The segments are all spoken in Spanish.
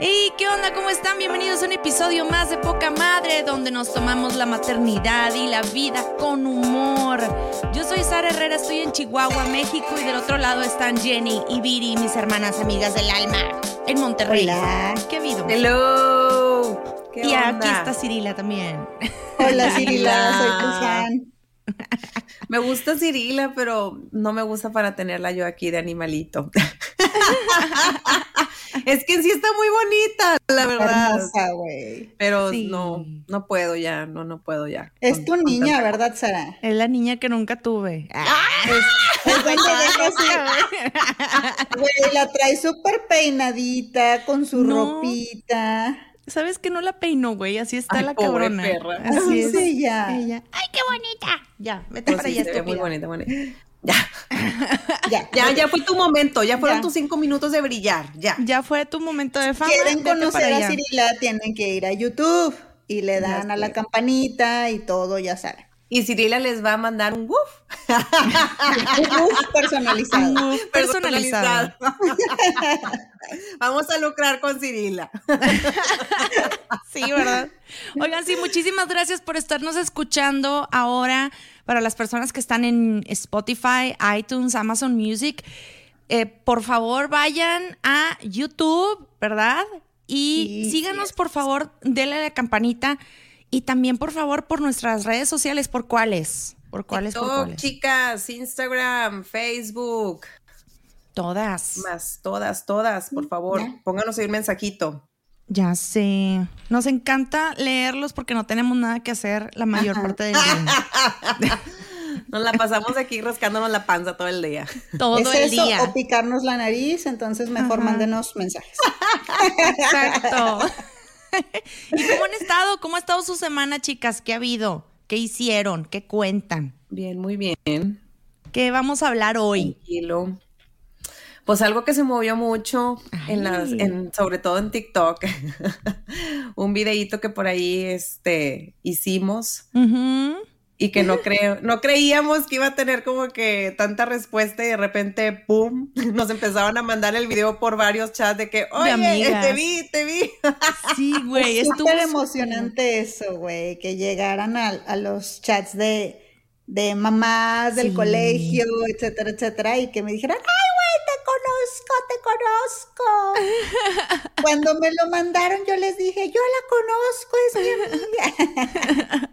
Hey, ¿qué onda? ¿Cómo están? Bienvenidos a un episodio más de Poca Madre, donde nos tomamos la maternidad y la vida con humor. Yo soy Sara Herrera, estoy en Chihuahua, México, y del otro lado están Jenny y Viri, mis hermanas amigas del alma, en Monterrey. Hola. ¿Qué ha habido? Hello. ¿Qué y onda? aquí está Cirila también. Hola, Cirila, soy fan. Me gusta Cirila, pero no me gusta para tenerla yo aquí de animalito. es que en sí está muy bonita, la verdad. Hermosa, güey. Pero Sí. no, no puedo ya, no, no puedo ya. Es Con- tu con niña, ¿verdad, Sara? Es la niña que nunca tuve. Es deja así. Güey, la trae súper peinadita, con su No. ropita. ¿Sabes que no la peino, güey? Así está Ay, la pobre cabrona. perra. Así Así es. es ella. Ella. ¡Ay, qué bonita! Ya, vete Pues para sí, allá, se ve muy bonita, bonita. Ya, Ya, ya, ya fue tu momento, ya fueron Ya. tus cinco minutos de brillar, ya. Ya fue tu momento de fama. quieren conocer a. Cirila, tienen que ir a YouTube y le dan a la campanita y todo, ya saben. Y Cirila les va a mandar un woof. Uf, personalizado. Uf, personalizado. Vamos a lucrar con Cirila. Sí, ¿verdad? Oigan, sí, muchísimas gracias por estarnos escuchando ahora. Para las personas que están en Spotify, iTunes, Amazon Music, eh, por favor vayan a YouTube, ¿verdad? Y Sí, síganos, sí, por favor, denle a la campanita. Y también, por favor, por nuestras redes sociales. ¿Por cuáles? ¿Por cuáles? ¿Por TikTok, cuáles? chicas, Instagram, Facebook, Todas. más todas, todas, por favor, Ya. pónganos ahí un mensajito. Ya sé. Nos encanta leerlos porque no tenemos nada que hacer la mayor parte del día. Nos la pasamos aquí rascándonos la panza todo el día. Todo ¿Es el eso día. o picarnos la nariz? Entonces mejor Ajá. mándenos mensajes. Exacto. ¿Y cómo han estado? ¿Cómo ha estado su semana, chicas? ¿Qué ha habido? ¿Qué hicieron? ¿Qué cuentan? Bien, muy bien. ¿Qué vamos a hablar hoy? Tranquilo. Pues algo que se movió mucho en las, en, sobre todo en TikTok. un videíto que por ahí este, hicimos Ujú. y que no creo, no creíamos que iba a tener como que tanta respuesta y de repente, ¡pum! Nos empezaban a mandar el video por varios chats de que, oye, te vi, te vi. Sí, güey. Es estuvo súper súper- emocionante eso, güey, que llegaran a, a los chats de, de mamás del Sí. colegio, etcétera, etcétera, y que me dijeran, ay, conozco, te conozco. Cuando me lo mandaron, yo les dije, yo la conozco, es mi amiga.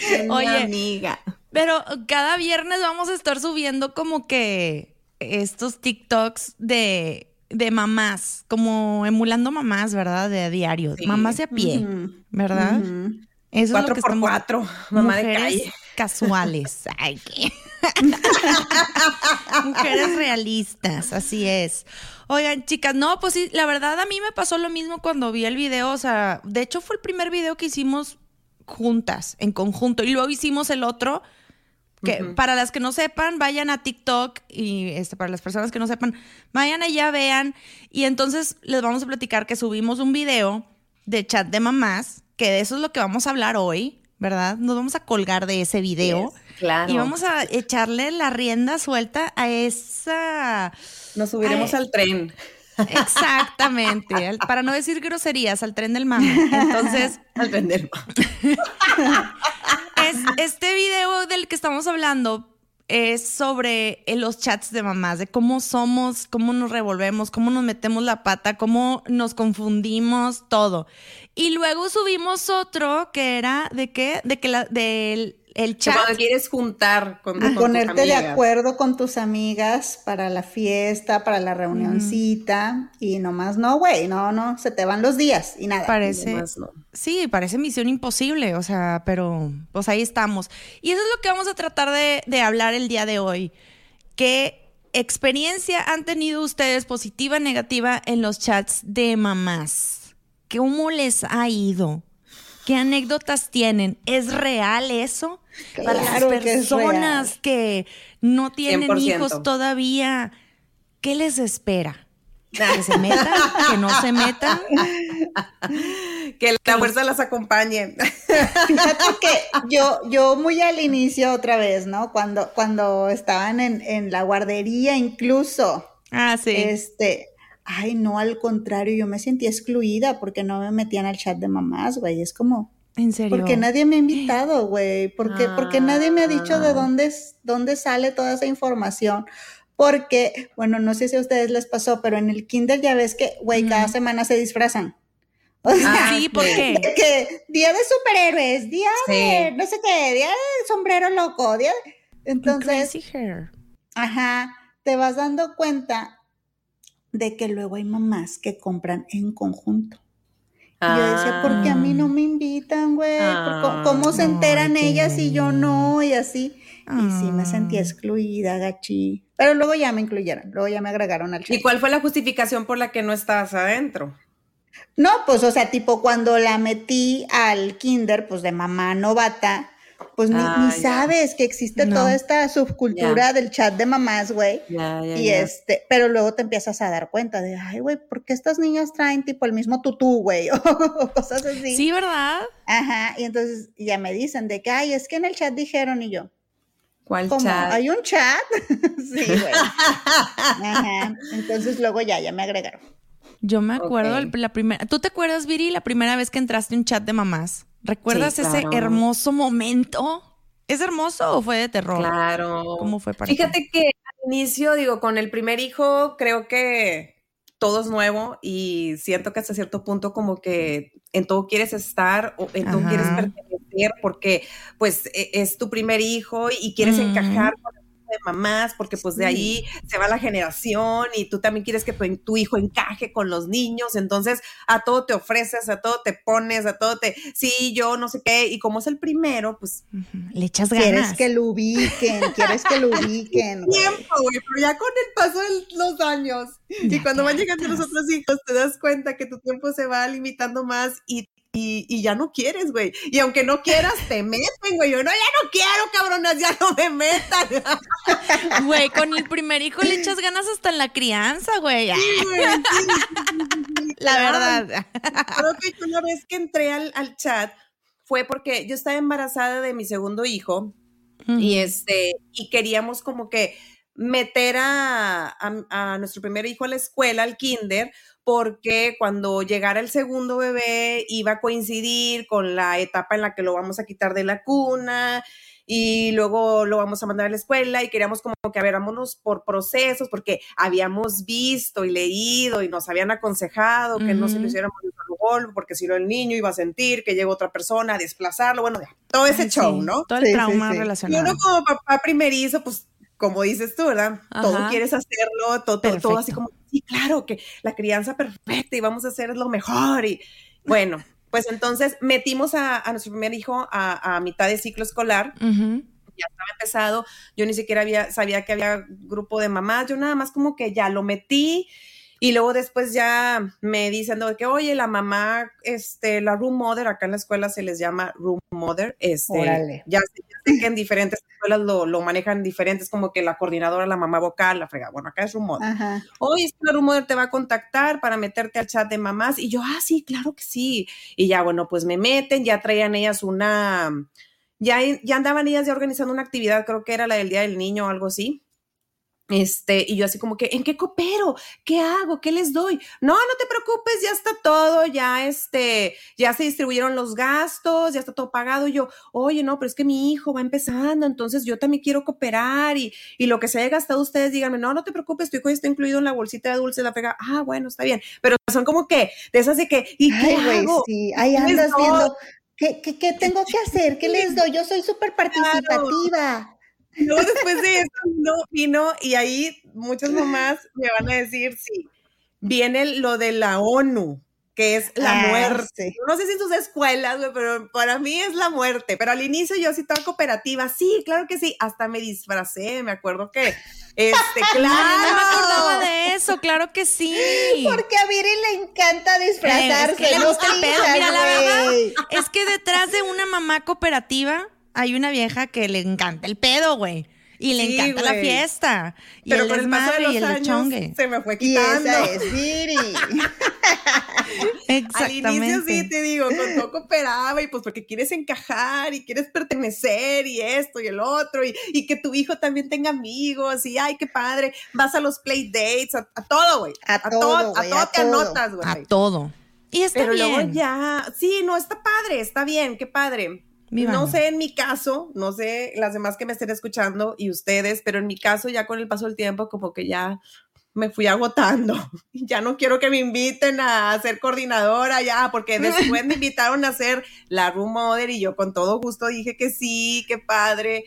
Es mi Oye. amiga. Pero cada viernes vamos a estar subiendo como que estos TikToks de, de mamás, como emulando mamás, ¿verdad? De a diario. Sí. Mamás de a pie, ¿verdad? Eso es lo Cuatro que por estamos... cuatro, mamá de calle. casuales. Ay, qué. Mujeres realistas, así es. Oigan, chicas, no, pues sí, la verdad a mí me pasó lo mismo cuando vi el video, o sea, de hecho fue el primer video que hicimos juntas, en conjunto, y luego hicimos el otro, que para las que no sepan, vayan a TikTok y este, para las personas que no sepan, vayan allá, vean, y entonces les vamos a platicar que subimos un video de chat de mamás, que de eso es lo que vamos a hablar hoy, ¿verdad? Nos vamos a colgar de ese video. Yes. Claro. Y vamos a echarle la rienda suelta a esa... Nos subiremos al tren. Exactamente, al- para no decir groserías, al tren del mame. Entonces, Al tren del es, este video del que estamos hablando es sobre eh, los chats de mamás, de cómo somos, cómo nos revolvemos, cómo nos metemos la pata, cómo nos confundimos, todo. Y luego subimos otro que era de qué, de que la, del el chat. Cuando quieres juntar con, tus ponerte de amigas. acuerdo con tus amigas para la fiesta, para la reunioncita, y nomás no, güey, no, no, se te van los días y nada. Parece. No. Sí, parece misión imposible, o sea, pero pues ahí estamos. Y eso es lo que vamos a tratar de, de hablar el día de hoy. ¿Qué experiencia han tenido ustedes, positiva, negativa, en los chats de mamás? ¿Cómo les ha ido? ¿Qué anécdotas tienen? ¿Es real eso? Para las que personas real. que no tienen 100%. hijos todavía, ¿qué les espera? ¿Que se metan? ¿Que no se metan? Que la fuerza las acompañe. Fíjate que yo, yo muy al inicio otra vez, ¿no? Cuando, cuando estaban en, en la guardería incluso, Ah, sí. este, ay, no, al contrario, yo me sentía excluida porque no me metían al chat de mamás, güey, es como, ¿En serio? porque nadie me ha invitado, güey, porque, porque nadie me ha dicho de Ah. dónde, dónde sale toda esa información. Porque, bueno, no sé si a ustedes les pasó, pero en el kinder ya ves que, güey, cada semana se disfrazan. O sea, Ah, sí, ¿por qué? de que día de superhéroes, día Sí. de no sé qué, día de sombrero loco, día de- Entonces, Crazy hair. ajá, te vas dando cuenta de que luego hay mamás que compran en conjunto. Y yo decía, ¿por qué a mí no me invitan, güey? ¿Por co- Ah, ¿Cómo se enteran ellas y yo no? Y así. Y sí, me Ah. sentía excluida, gachi. Pero luego ya me incluyeron, luego ya me agregaron al chat. ¿Y cuál fue la justificación por la que no estabas adentro? No, pues, o sea, tipo cuando la metí al kinder, pues de mamá novata, pues ni, Ah, ni sabes que existe No. toda esta subcultura del chat de mamás, güey. Ya, ya, Y este, pero luego te empiezas a dar cuenta de, ay, güey, ¿por qué estas niñas traen tipo el mismo tutú, güey? O cosas así. Sí, ¿verdad? Ajá, y entonces ya me dicen de que, ay, es que en el chat dijeron y yo, ¿Cuál ¿cómo? chat? ¿Hay un chat? sí, güey. Ajá, entonces luego ya, ya me agregaron. Yo me acuerdo el- la primera. ¿Tú te acuerdas, Viri, la primera vez que entraste a un chat de mamás? ¿Recuerdas Sí, ese hermoso momento? ¿Es hermoso o fue de terror? Claro. ¿Cómo fue para ti? Fíjate que al inicio, digo, con el primer hijo, creo que todo es nuevo y siento que hasta cierto punto como que en todo quieres estar o en todo Ajá. quieres pertenecer porque pues e- es tu primer hijo y quieres Ujú. encajar con de mamás porque pues de ahí se va la generación y tú también quieres que tu, tu hijo encaje con los niños, entonces a todo te ofreces, a todo te pones, a todo te, sí, yo no sé qué, y como es el primero, pues. Le echas Quieres ganas. que lo ubiquen, quieres que lo ubiquen, tiempo, güey, pero ya con el paso de los años y cuando van llegando los otros hijos, te das cuenta que tu tiempo se va limitando más y, y, y ya no quieres, güey. Y aunque no quieras, te meten, güey. Yo, no, ya no quiero, cabronas, ya no me metan. Güey, con el primer hijo le echas ganas hasta en la crianza, güey. La verdad. Creo que yo una vez que entré al, al chat fue porque yo estaba embarazada de mi segundo hijo y este y queríamos como que meter a, a- a nuestro primer hijo a la escuela, al kinder, porque cuando llegara el segundo bebé iba a coincidir con la etapa en la que lo vamos a quitar de la cuna y luego lo vamos a mandar a la escuela y queríamos como que a ver, vámonos por procesos porque habíamos visto y leído y nos habían aconsejado que no se lo hiciéramos golpe porque si no el niño iba a sentir que llega otra persona a desplazarlo, bueno, ya, todo ese Ay, show, sí, ¿no? Todo el Sí, trauma sí. Y relacionado. uno como papá primerizo, pues como dices tú, ¿verdad? Todo quieres hacerlo, todo, todo, todo así como, sí, claro, que la crianza perfecta y vamos a hacer lo mejor. Y bueno, pues entonces metimos a, a nuestro primer hijo a, a mitad de ciclo escolar, ya estaba empezado, yo ni siquiera había, sabía que había grupo de mamás, yo nada más como que ya lo metí. Y luego después ya me dicen de que, oye, la mamá, este, la room mother, acá en la escuela se les llama room mother, este, ya sé, ya sé que en diferentes escuelas lo, lo manejan diferentes, como que la coordinadora, la mamá vocal, la frega, bueno, acá es room mother. Ajá. Oye, es que la room mother te va a contactar para meterte al chat de mamás, y yo, ah, sí, claro que sí, y ya, bueno, pues me meten, ya traían ellas una, ya, ya andaban ellas ya organizando una actividad, creo que era la del Día del Niño o algo así. Este, y yo así como que, ¿en qué coopero? ¿Qué hago? ¿Qué les doy? No, no te preocupes, ya está todo, ya este, ya se distribuyeron los gastos, ya está todo pagado. Y yo, oye, no, pero es que mi hijo va empezando, entonces yo también quiero cooperar y, y lo que se haya gastado ustedes, díganme, no, no te preocupes, tu hijo está incluido en la bolsita de dulce, la pega, ah, bueno, está bien. Pero son como que, de esas de que, ¿y qué Ay, hago? sí, ahí ¿Qué les andas viendo. ¿Qué, qué, qué tengo que hacer? ¿Qué les doy? Yo soy súper participativa. No, después de eso vino, vino y ahí muchas mamás me van a decir, sí, viene lo de la ONU, que es la Ah, muerte. sí. No sé si en sus escuelas, pero para mí es la muerte. Pero al inicio yo sí estaba cooperativa, sí, claro que sí, hasta me disfracé, me acuerdo que, este, claro. No me acordaba de eso, claro que sí. Porque a Viri le encanta disfrazarse. Eh, es que le no gusta el pedo. Mira, la verdad es que detrás de una mamá cooperativa hay una vieja que le encanta el pedo, güey. Y le Sí, encanta la fiesta. Y Pero el con el paso de desmadre los y el años chongue. se me fue Y quitando. esa es Viri. Al Exactamente. inicio sí te digo, con todo cooperaba y pues porque quieres encajar y quieres pertenecer y esto y el otro y, y que tu hijo también tenga amigos y ay, qué padre, vas a los play dates, a, a todo, güey. A to- todo, a todo a te todo. anotas, güey. A todo. Y está Pero bien. luego ya, sí, no, está padre, está bien, qué padre. No sé en mi caso, no sé las demás que me estén escuchando y ustedes, pero en mi caso ya con el paso del tiempo como que ya me fui agotando. Ya no quiero que me inviten a ser coordinadora ya, porque después me invitaron a ser la room mother y yo con todo gusto dije que sí, qué padre.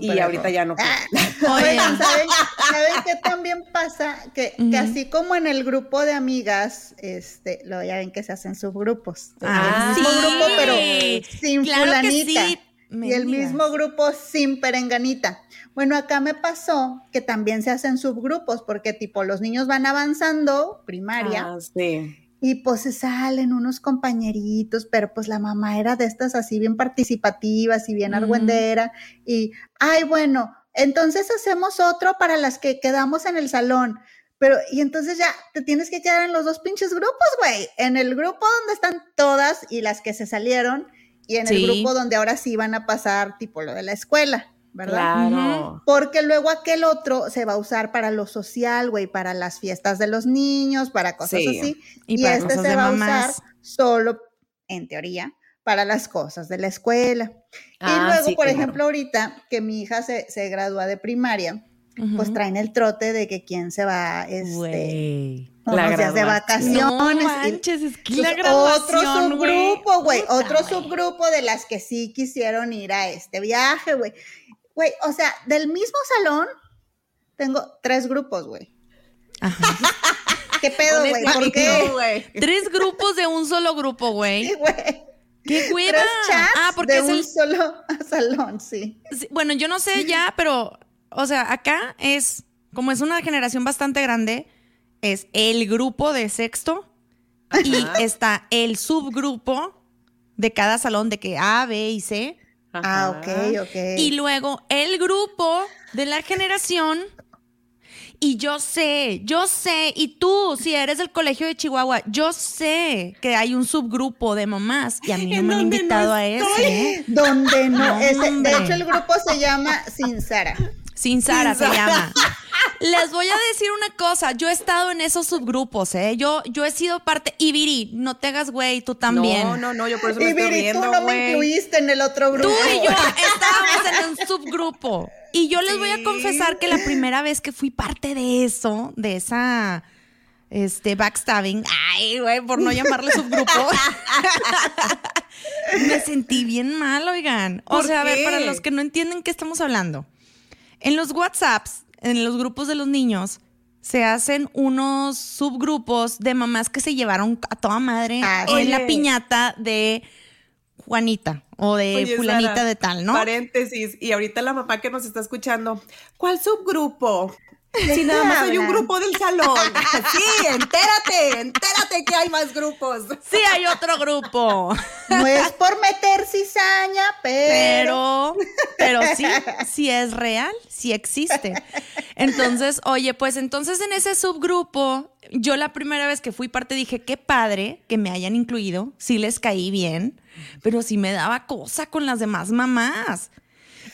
Y ahorita ya no. Ah. Oigan, ¿saben, ¿saben qué también pasa? Que, que así como en el grupo de amigas, este, lo ya ven que se hacen subgrupos. Ah, el mismo sí. grupo, pero sin Claro fulanita. sí. Y el mismo grupo sin perenganita. Bueno, acá me pasó que también se hacen subgrupos, porque tipo los niños van avanzando, primaria, Ah, sí. Y pues se salen unos compañeritos, pero pues la mamá era de estas así bien participativas y bien argüendera. Y, ay, bueno, entonces hacemos otro para las que quedamos en el salón. Pero, y entonces ya te tienes que quedar en los dos pinches grupos, güey. En el grupo donde están todas y las que se salieron, y en Sí. el grupo donde ahora sí van a pasar, tipo lo de la escuela, ¿verdad? Claro. Porque luego aquel otro se va a usar para lo social, güey, para las fiestas de los niños, para cosas Sí. así. Y este se va a usar solo, en teoría, para las cosas de la escuela. Ah, y luego, sí, por claro. ejemplo, ahorita que mi hija se, se gradúa de primaria, pues traen el trote de que quién se va, este, Güey. La unos días de vacaciones. No manches, es que la graduación, otro subgrupo, güey, otro subgrupo de las que sí quisieron ir a este viaje, güey. Güey, o sea, del mismo salón tengo tres grupos, güey. Ajá. ¿Qué pedo, güey? ¿Por qué? Tres grupos de un solo grupo, güey. Sí, güey. ¡Qué hueva! Tres chats Ah, porque de es un el solo salón, sí. Sí, Bueno, yo no sé ya, pero, o sea, acá es, como es una generación bastante grande, es el grupo de sexto y está el subgrupo de cada salón de que A, B y C. Ah, ok, ok. Y luego el grupo de la generación. Y yo sé, yo sé, y tú, si eres del colegio de Chihuahua, yo sé que hay un subgrupo de mamás y a mí no ¿En me han no invitado a ese. Donde no, No, ese- de hecho el grupo se llama Sin Sara. Sin Sara se Sara. llama. Les voy a decir una cosa, yo he estado en esos subgrupos, ¿eh? Yo, yo he sido parte, y Viri, no te hagas güey, tú también. No, no, no, yo por eso me Y estoy Viri, tú riendo, no me incluiste en el otro grupo. Tú y yo estábamos en un subgrupo. Y yo les voy a confesar que la primera vez que fui parte de eso, de esa este backstabbing, ay, güey, por no llamarle subgrupo. me sentí bien mal, oigan. O ¿Por sea, a ver, para los que no entienden qué estamos hablando. En los WhatsApps, en los grupos de los niños, se hacen unos subgrupos de mamás que se llevaron a toda madre Ah, en la piñata de Juanita o de Oye, fulanita Sara, de tal, ¿no? Paréntesis, y ahorita la mamá que nos está escuchando, ¿cuál subgrupo? ¿De Si nada más hay un grupo del salón. Sí, entérate, entérate que hay más grupos. Sí hay otro grupo, No es por meter cizaña, pero... pero, pero sí, sí es real, sí existe. Entonces, oye, pues entonces en ese subgrupo yo la primera vez que fui parte dije, qué padre que me hayan incluido, sí les caí bien, pero sí me daba cosa con las demás mamás.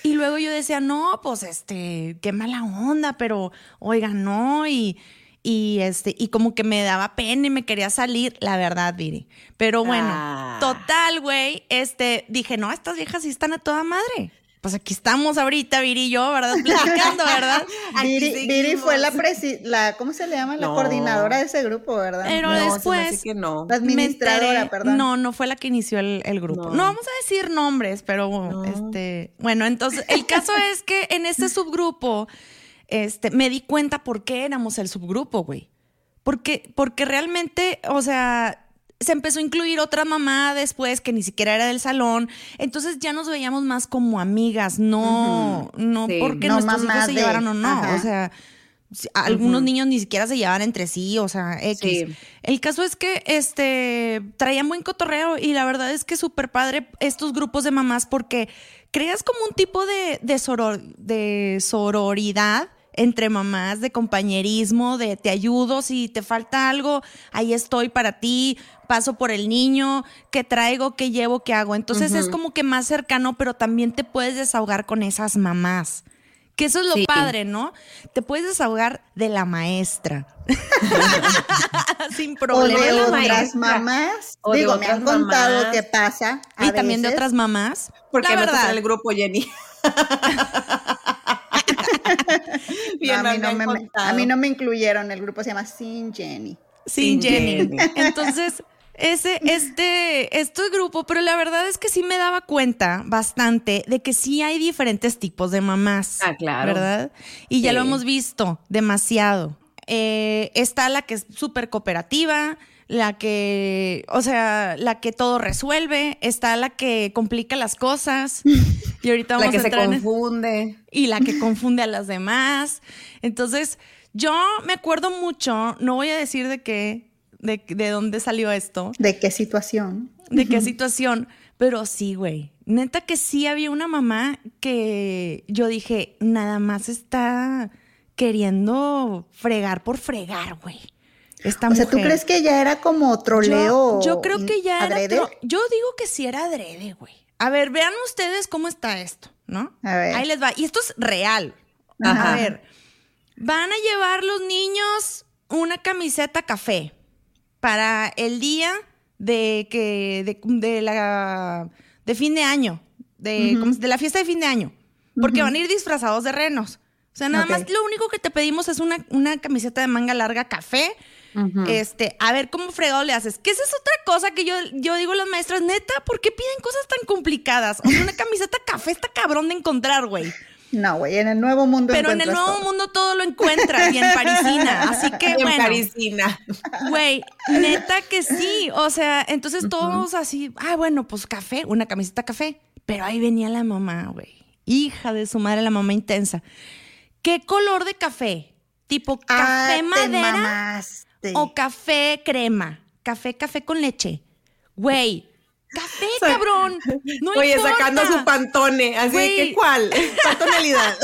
Y luego yo decía, no, pues este, qué mala onda, pero oiga, no, y, y este, y como que me daba pena y me quería salir, la verdad, Viri. Pero bueno, Ah. total, güey, este, dije, no, estas viejas sí están a toda madre. Pues aquí estamos ahorita, Viri y yo, ¿verdad? Platicando, ¿verdad? Viri, fue la, presi la, ¿cómo se le llama? La No. coordinadora de ese grupo, ¿verdad? Pero No, después que no. La administradora, perdón. No, no fue la que inició el, el grupo. No. No. vamos a decir nombres, pero No. este, bueno, entonces el caso es que en este subgrupo, este, me di cuenta por qué éramos el subgrupo, güey. Porque, porque realmente, o sea, se empezó a incluir otra mamá después que ni siquiera era del salón. Entonces ya nos veíamos más como amigas, no, no Sí. porque No nuestros hijos se de- llevaran o no. ajá. O sea, algunos niños ni siquiera se llevaban entre sí, o sea, X. Sí. El caso es que este traían buen cotorreo y la verdad es que súper padre estos grupos de mamás porque creas como un tipo de, de, soror- de sororidad entre mamás, de compañerismo, de te ayudo, si te falta algo, ahí estoy para ti, paso por el niño, qué traigo, qué llevo, qué hago. Entonces es como que más cercano, pero también te puedes desahogar con esas mamás. Que eso es lo Sí. padre, ¿no? Te puedes desahogar de la maestra. Sin O problema. de la otras mamás. O de Digo, me han contado mamás. que pasa. a Y también de otras mamás. Porque la verdad. en el grupo, Jenny. Bien, No, a, mí no me, me- contado. a mí no me incluyeron. El grupo se llama Sin Jenny. Sin Sin Jenny. Jenny. Entonces, ese, este, este grupo, pero la verdad es que sí me daba cuenta bastante de que sí hay diferentes tipos de mamás. Ah, claro. ¿Verdad? Y ya lo hemos visto demasiado. Eh, está la que es súper cooperativa, la que, o sea, la que todo resuelve, está la que complica las cosas. Y ahorita vamos La que a se entrar en- confunde. y la que confunde a las demás. Entonces, yo me acuerdo mucho, no voy a decir de qué, de, de dónde salió esto, ¿De qué situación? de qué situación, pero sí, güey. Neta que sí había una mamá que yo dije, nada más está queriendo fregar por fregar, güey. Esta O sea, ¿tú crees que ya era como troleo? Yo, yo creo que ya era tro- Yo digo que sí era adrede, güey. A ver, vean ustedes cómo está esto, ¿no? A ver. Ahí les va. Y esto es real. Ajá. A ver, van a llevar los niños una camiseta café para el día de que de, de la de fin de año, de, ¿cómo se- de la fiesta de fin de año, porque van a ir disfrazados de renos. O sea, nada más lo único que te pedimos es una, una camiseta de manga larga café. Este, a ver cómo fregado le haces. Que esa es otra cosa que yo, yo digo a las maestras, neta, ¿por qué piden cosas tan complicadas? O sea, una camiseta café está cabrón de encontrar, güey. No, güey, en el nuevo mundo Pero en el nuevo todo. mundo todo lo encuentras y en parisina. Así que en bueno. parisina. Güey, neta que sí. O sea, entonces todos así, ah, bueno, pues café, una camiseta café. Pero ahí venía la mamá, güey. Hija de su madre, la mamá intensa. ¿Qué color de café? ¿Tipo Ah, café te madera o café crema? Café, café con leche. Güey, café, cabrón. No Oye, importa. sacando su pantone. Así Güey. que, ¿cuál? ¿Cuál tonalidad?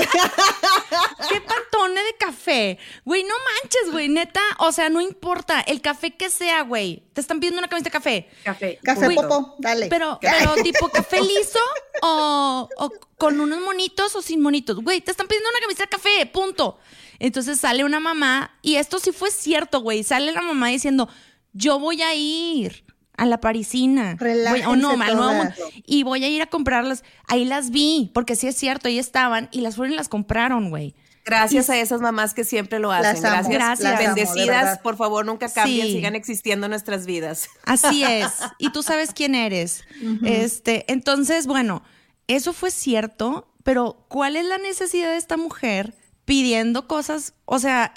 ¿Qué pantone de café? Güey, no manches, güey, neta. O sea, no importa. El café que sea, güey. Te están pidiendo una camiseta de café. Café. Café popo, dale. Pero, pero tipo café liso o, o con unos monitos o sin monitos. Güey, te están pidiendo una camiseta de café, punto. Entonces sale una mamá, y esto sí fue cierto, güey. Sale la mamá diciendo, yo voy a ir a la parisina. Voy- o no, Relájense al nuevo todas. mundo. Y voy a ir a comprarlas. Ahí las vi, porque sí es cierto, ahí estaban, y las fueron y las compraron, güey. Gracias a esas mamás que siempre lo hacen. Las amo, Gracias. las Bendecidas, por favor, nunca cambien, Sí. sigan existiendo en nuestras vidas. Así es. Y tú sabes quién eres. Este, entonces, bueno, eso fue cierto, pero ¿cuál es la necesidad de esta mujer pidiendo cosas? O sea,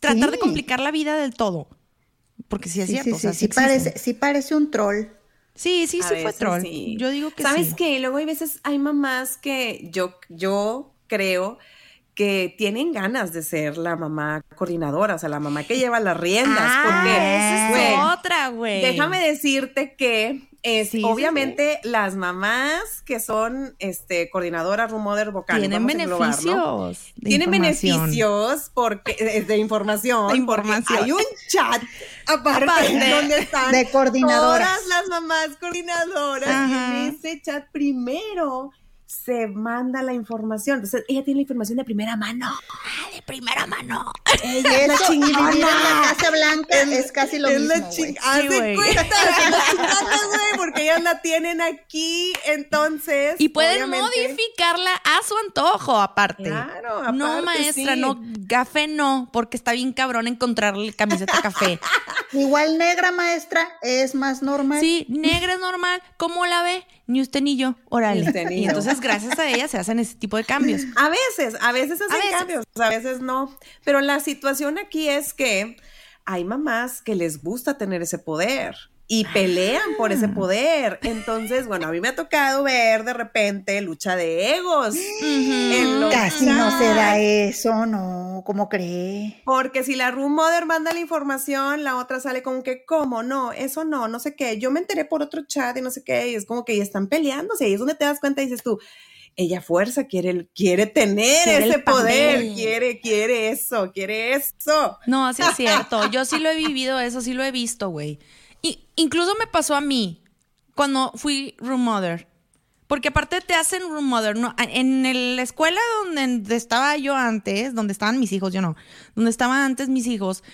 tratar de complicar la vida del todo. Porque sí es sí, cierto. sí, o sea, sí, sí sí existen. parece, sí parece un troll. Sí, sí, A sí fue troll. sí. Yo digo que ¿Sabes sí. qué? Luego hay veces, hay mamás que yo, yo creo que tienen ganas de ser la mamá coordinadora, o sea, la mamá que lleva las riendas. Ah, porque, esa es otra, güey. Déjame decirte que es Sí, sí, obviamente las mamás que son este coordinadoras room mother vocal Tienen beneficios. Tienen beneficios porque es de información, De información. hay un chat aparte, Aparte. donde están De coordinadoras. todas las mamás coordinadoras Ajá. y en ese chat primero se manda la información. Entonces, ella tiene la información de primera mano. Ah, de primera mano. Ella es la vivir en la. Casa Blanca es casi lo Es mismo, la güey. ching- Sí, cuenta, porque ellas la tienen aquí, entonces. Y pueden obviamente- modificarla a su antojo, aparte. Claro, no, aparte, maestra, sí. no, café no, porque está bien cabrón encontrarle camiseta café. Igual negra maestra es más normal. Sí, negra es normal. ¿Cómo la ve? Ni usted ni yo. Órale. Ni y entonces, gracias a ella, se hacen ese tipo de cambios. A veces, a veces hacen veces. cambios, a veces no. Pero la situación aquí es que hay mamás que les gusta tener ese poder y pelean por ese Ah. poder. Entonces, bueno, a mí me ha tocado ver de repente lucha de egos. Casi no se da eso, no, ¿cómo cree? Porque si la room mother manda la información, la otra sale como que, ¿cómo? No, eso no, no sé qué. Yo me enteré por otro chat y no sé qué. Y es como que ya están peleándose. Y es donde te das cuenta y dices tú, ella fuerza quiere, quiere tener Quiere ese poder, quiere, quiere eso, quiere eso. No, sí es cierto. Yo sí lo he vivido, eso sí lo he visto, güey. Y incluso me pasó a mí cuando fui room mother. Porque aparte te hacen room mother, ¿no? En el- la escuela donde estaba yo antes, donde estaban mis hijos, yo no, donde estaban antes mis hijos,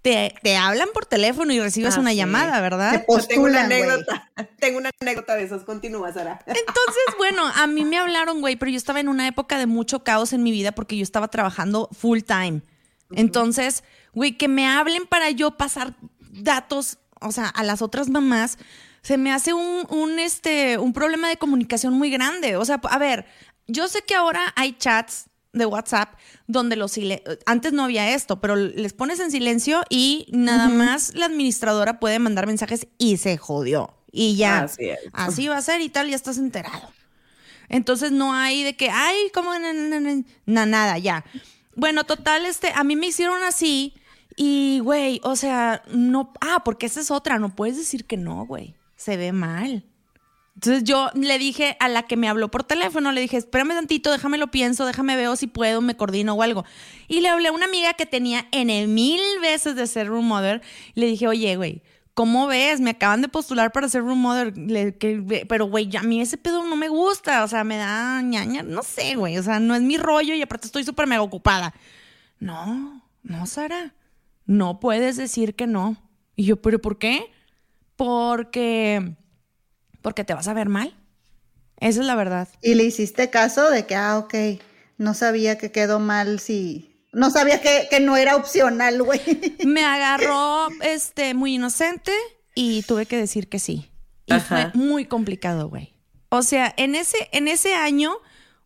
te, te hablan por teléfono y recibes Ah, una sí. llamada, Te ¿verdad? Yo tengo una anécdota, tengo una anécdota de esos. Continúa, Sara. Entonces, bueno, a mí me hablaron, güey, pero yo estaba en una época de mucho caos en mi vida porque yo estaba trabajando full time. Entonces, güey, que me hablen para yo pasar datos, o sea, a las otras mamás, se me hace un, un, este, un problema de comunicación muy grande. O sea, a ver, yo sé que ahora hay chats de WhatsApp donde los antes no había esto, pero les pones en silencio y nada más la administradora puede mandar mensajes y se jodió. Y ya. Así va a ser y tal, ya estás enterado. Entonces no hay de que, ay, como na, na, na, na, nada, ya. Bueno, total, este, a mí me hicieron así y, güey, o sea, no, ah, porque esa es otra, no puedes decir que no, güey, se ve mal. Entonces yo le dije a la que me habló por teléfono, le dije, espérame tantito, déjame lo pienso, déjame veo si puedo, me coordino o algo. Y le hablé a una amiga que tenía en el mil veces de ser room mother. Le dije, oye, güey, ¿cómo ves? Me acaban de postular para ser room mother. Pero, güey, a mí ese pedo no me gusta. O sea, me da ñaña, no sé, güey. O sea, no es mi rollo y aparte estoy súper mega ocupada. No, no, Sara. No puedes decir que no. Y yo, ¿pero por qué? Porque porque te vas a ver mal. Esa es la verdad. Y le hiciste caso de que, ah, ok, no sabía que quedó mal si... No sabía que, que no era opcional, güey. Me agarró este muy inocente y tuve que decir que sí. Y Ajá. fue muy complicado, güey. O sea, en ese, en ese año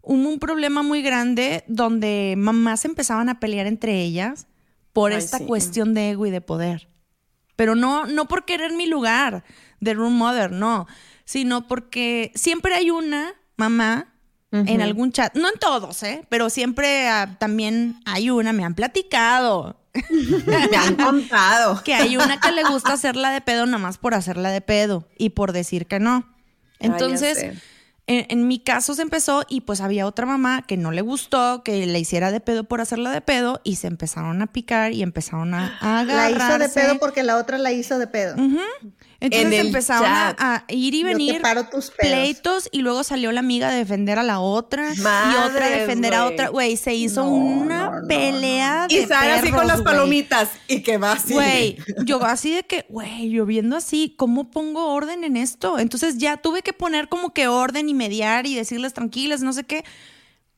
hubo un problema muy grande donde mamás empezaban a pelear entre ellas por Ay, esta sí. cuestión de ego y de poder. Pero no, no por querer mi lugar de room mother, no, sino porque siempre hay una mamá en algún chat, no en todos, ¿eh? Pero siempre ah, también hay una, me han platicado, Me han contado. que hay una que le gusta hacerla de pedo nada más por hacerla de pedo y por decir que no. Entonces. En, en mi caso se empezó y pues había otra mamá que no le gustó que le hiciera de pedo por hacerla de pedo y se empezaron a picar y empezaron a, a La hizo de agarrarse. pedo porque la otra la hizo de pedo. Entonces En el empezaron a, chat. a ir y venir paro tus pedos. pleitos y luego salió la amiga a defender a la otra y otra a defender a güey. otra. Güey, se hizo No, una no, no, pelea de Y Sara así con las palomitas. Y que va así. Güey, yo así de que, güey, yo viendo así, ¿cómo pongo orden en esto? Entonces ya tuve que poner como que orden y mediar y decirles tranquilas, no sé qué.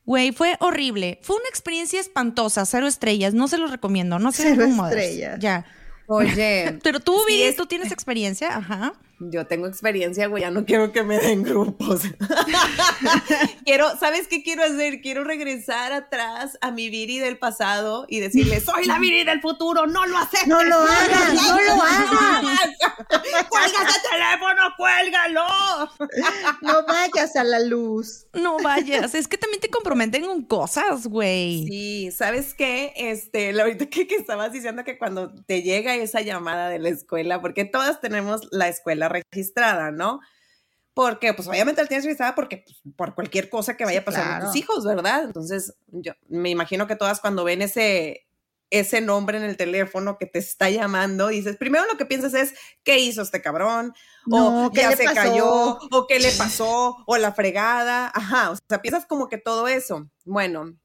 Güey, fue horrible. Fue una experiencia espantosa, cero estrellas. No se los recomiendo, no se Cero estrellas. Ya. Oye. Pero tú, sí Viri, es- tú tienes experiencia, ajá. Yo tengo experiencia, güey, ya no quiero que me den grupos. quiero, ¿sabes qué quiero hacer? Quiero regresar atrás a mi Viri del pasado y decirle, soy la Viri del futuro, no lo haces. No lo hagas, no lo hagas. ¡Cuelga ese teléfono, cuélgalo! No vayas a la luz. No vayas, es que también te comprometen con cosas, güey. Sí, ¿sabes qué? Este, lo ahorita que, que estabas diciendo que cuando te llega esa llamada de la escuela, porque todas tenemos la escuela registrada, ¿no? Porque, pues obviamente la tienes registrada porque pues, por cualquier cosa que vaya a pasar con tus hijos, ¿verdad? Entonces, yo me imagino que todas cuando ven ese, ese nombre en el teléfono que te está llamando, dices, primero lo que piensas es, ¿qué hizo este cabrón? o ¿qué ya se cayó, o qué le pasó, o la fregada, ajá, o sea, piensas como que todo eso. Bueno,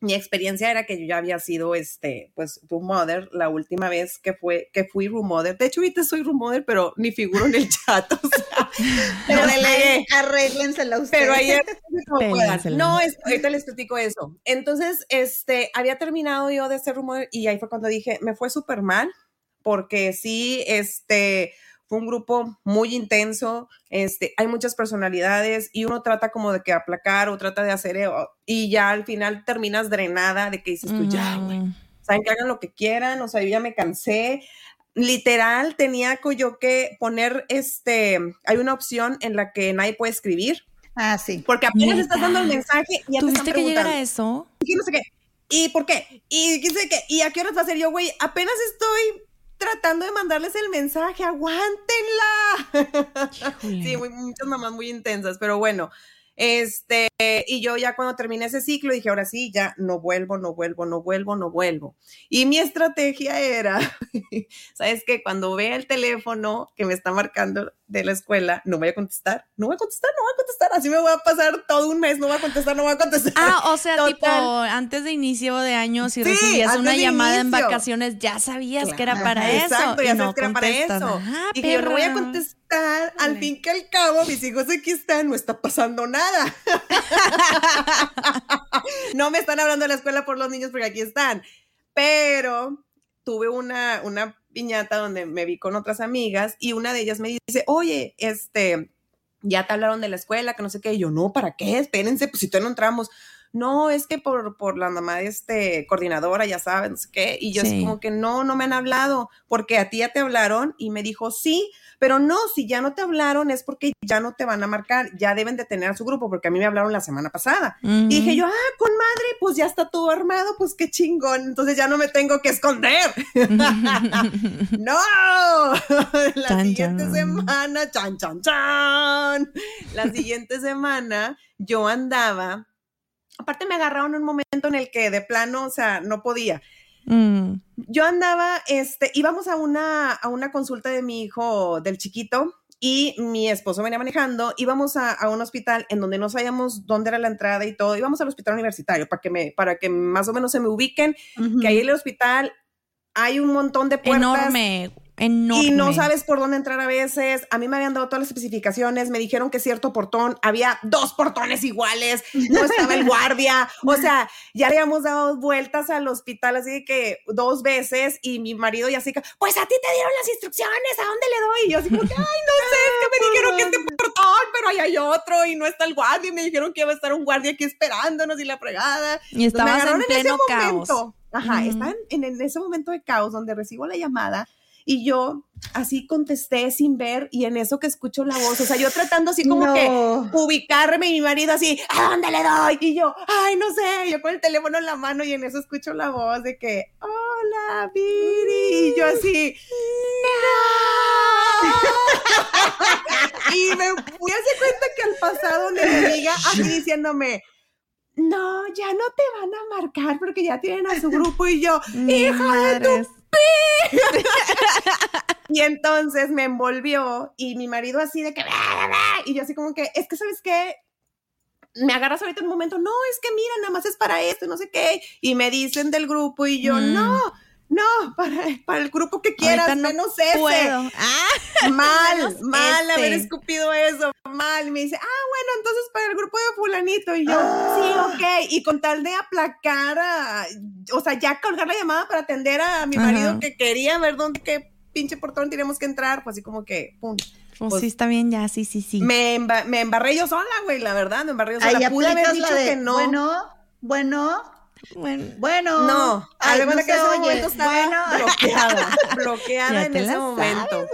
mi experiencia era que yo ya había sido, este, pues, room mother la última vez que fue, que fui room mother. De hecho, ahorita soy room mother, pero ni figuro en el chat, o sea, pero delegué. Arréglensela ustedes. Pero ayer, no, ahorita les platico eso. Entonces, este, había terminado yo de hacer room mother y ahí fue cuando dije, me fue súper mal, porque sí, este, fue un grupo muy intenso, este, hay muchas personalidades y uno trata como de que aplacar o trata de hacer eh, y ya al final terminas drenada de que dices tú, ya, güey, saben que hagan lo que quieran, o sea, yo ya me cansé. Literal, tenía yo que poner, este, hay una opción en la que nadie puede escribir. Ah, sí. Porque apenas estás dando el mensaje y ya ¿Tuviste te están que llegar a eso? Y no sé qué. ¿Y por qué? ¿Y qué sé qué? ¿Y a qué hora va a ser yo, güey? Apenas estoy tratando de mandarles el mensaje, aguántenla. sí, muchas mamás muy intensas, pero bueno, este, y yo ya cuando terminé ese ciclo dije, ahora sí, ya no vuelvo, no vuelvo, no vuelvo, no vuelvo. Y mi estrategia era, ¿sabes qué? Cuando vea el teléfono que me está marcando de la escuela, no voy a contestar, no voy a contestar, no voy a contestar, así me voy a pasar todo un mes, no voy a contestar, no voy a contestar. Ah, o sea, tipo, antes de inicio de año, si recibías una llamada en vacaciones, ya sabías que era para eso. Exacto, ya sabes que era para eso. Y yo no voy a contestar, al fin que al cabo, mis hijos aquí están, no está pasando nada. no me están hablando de la escuela por los niños porque aquí están. Pero tuve una, una piñata donde me vi con otras amigas y una de ellas me dice, oye, este, ya te hablaron de la escuela, que no sé qué. Y yo, no, ¿para qué? Espérense, pues si todavía no entramos. No, es que por, por la mamá de este coordinadora, ya saben, no sé qué. Y yo así como que no, no me han hablado, porque a ti ya te hablaron y me dijo, sí, pero no, si ya no te hablaron es porque ya no te van a marcar, ya deben de tener a su grupo, porque a mí me hablaron la semana pasada. Y dije yo, ah, con madre, pues ya está todo armado, pues qué chingón, entonces ya no me tengo que esconder. no, la siguiente semana, chan, chan, chan, la siguiente semana yo andaba, aparte me agarraron un momento en el que de plano, o sea, no podía. Mm. Yo andaba, este, íbamos a una, a una consulta de mi hijo, del chiquito, y mi esposo venía manejando, íbamos a, a, un hospital en donde no sabíamos dónde era la entrada y todo, íbamos al hospital universitario para que me, para que más o menos se me ubiquen, que ahí en el hospital hay un montón de puertas. Enorme, y no sabes por dónde entrar a veces. A mí me habían dado todas las especificaciones, me dijeron que cierto portón, había dos portones iguales, no estaba el guardia. O sea, ya habíamos dado vueltas al hospital así que dos veces y mi marido ya así que, pues a ti te dieron las instrucciones, ¿a dónde le doy? Y yo así como que, ay, no sé, es que me dijeron que este portón, pero ahí hay otro y no está el guardia y me dijeron que iba a estar un guardia aquí esperándonos y la fregada. Y estabas en pleno caos. Ajá, están en, en ese momento de caos donde recibo la llamada y yo así contesté sin ver y en eso que escucho la voz, o sea, yo tratando así como que ubicarme y mi marido así, ¿a dónde le doy? Y yo, ay, no sé, yo con el teléfono en la mano y en eso escucho la voz de que, hola, Viri, y yo así, y me fui a hacer cuenta que al pasado mi amiga así diciéndome, no, ya no te van a marcar porque ya tienen a su grupo y yo, hija de tu y entonces me envolvió y mi marido así de que, y yo así como que, es que, ¿sabes qué? Me agarras ahorita un momento, no, es que mira, nada más es para esto, no sé qué, y me dicen del grupo y yo, mm. no, no, para, para, el grupo que quieras, no menos ese. Ah, mal, mal haber este. escupido eso, mal. Y me dice, ah, bueno, entonces para el grupo de fulanito. Y yo, sí, ah. ok. Y con tal de aplacar a, o sea, ya colgar la llamada para atender a mi marido que quería ver dónde, qué pinche portón tenemos que entrar, pues así como que, pum. Pues, pues, sí, está bien, ya, sí, sí, sí. Me, me embarré yo sola, güey, la verdad, me embarré yo sola. Pude haber dicho que no. Bueno, bueno, bueno, bueno. No, además de que ese momento estaba bloqueada, bloqueada en ese momento.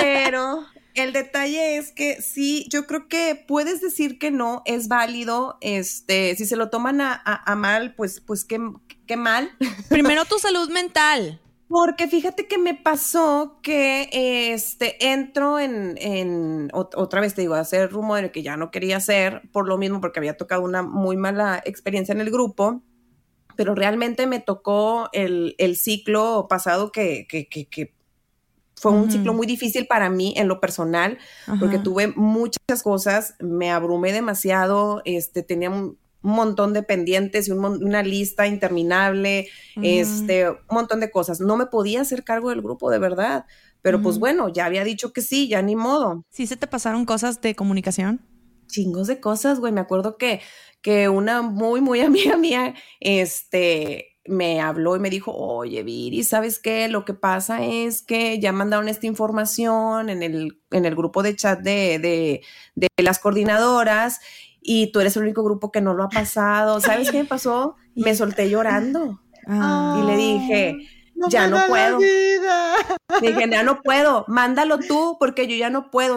Pero el detalle es que sí, yo creo que puedes decir que no, es válido, este, si se lo toman a, mal, pues, pues qué, qué mal. Primero tu salud mental. Porque fíjate que me pasó que este entro en, en otra vez te digo, a hacer rumor que ya no quería hacer, por lo mismo, porque había tocado una muy mala experiencia en el grupo, pero realmente me tocó el, el ciclo pasado que, que, que, fue un ciclo muy difícil para mí en lo personal, porque tuve muchas cosas, me abrumé demasiado, este, tenía un, un montón de pendientes y una lista interminable, este, un montón de cosas. No me podía hacer cargo del grupo, de verdad. Pero pues bueno, ya había dicho que sí, ya ni modo. ¿Sí se te pasaron cosas de comunicación? Chingos de cosas, güey. Me acuerdo que, que una muy, muy amiga mía, este, me habló y me dijo, oye, Viri, ¿sabes qué? Lo que pasa es que ya mandaron esta información en el, en el grupo de chat de, de, de las coordinadoras y tú eres el único grupo que no lo ha pasado. ¿Sabes qué me pasó? Me solté llorando y le dije, ya no puedo. dije, ya no puedo, mándalo tú porque yo ya no puedo.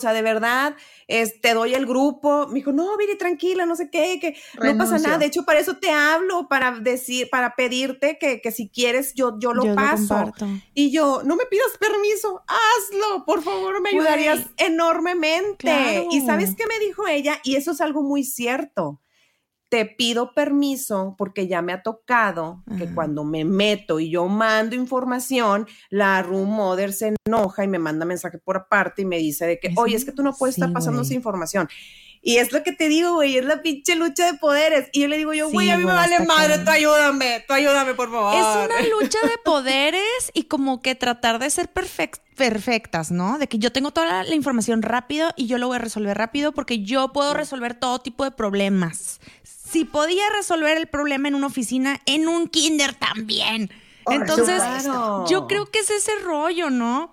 O sea, de verdad, te doy el grupo. Me dijo, no, Viri, tranquila, no sé qué, que no pasa nada. De hecho, para eso te hablo, para decir, para pedirte que, que si quieres, yo, yo lo paso. y yo, no me pidas permiso, hazlo, por favor, me ayudarías enormemente. Y sabes qué me dijo ella, y eso es algo muy cierto te pido permiso porque ya me ha tocado que cuando me meto y yo mando información, la room mother se enoja y me manda mensaje por aparte y me dice de que, oye, es que tú no puedes estar pasando esa información. Y es lo que te digo, güey, es la pinche lucha de poderes. Y yo le digo, yo, güey, a mí me vale madre, tú ayúdame, tú ayúdame, por favor. Es una lucha de poderes y como que tratar de ser perfectas, ¿no? De que yo tengo toda la, información rápido y yo lo voy a resolver rápido porque yo puedo resolver todo tipo de problemas si podía resolver el problema en una oficina, en un kinder también. Entonces, yo creo que es ese rollo, ¿no?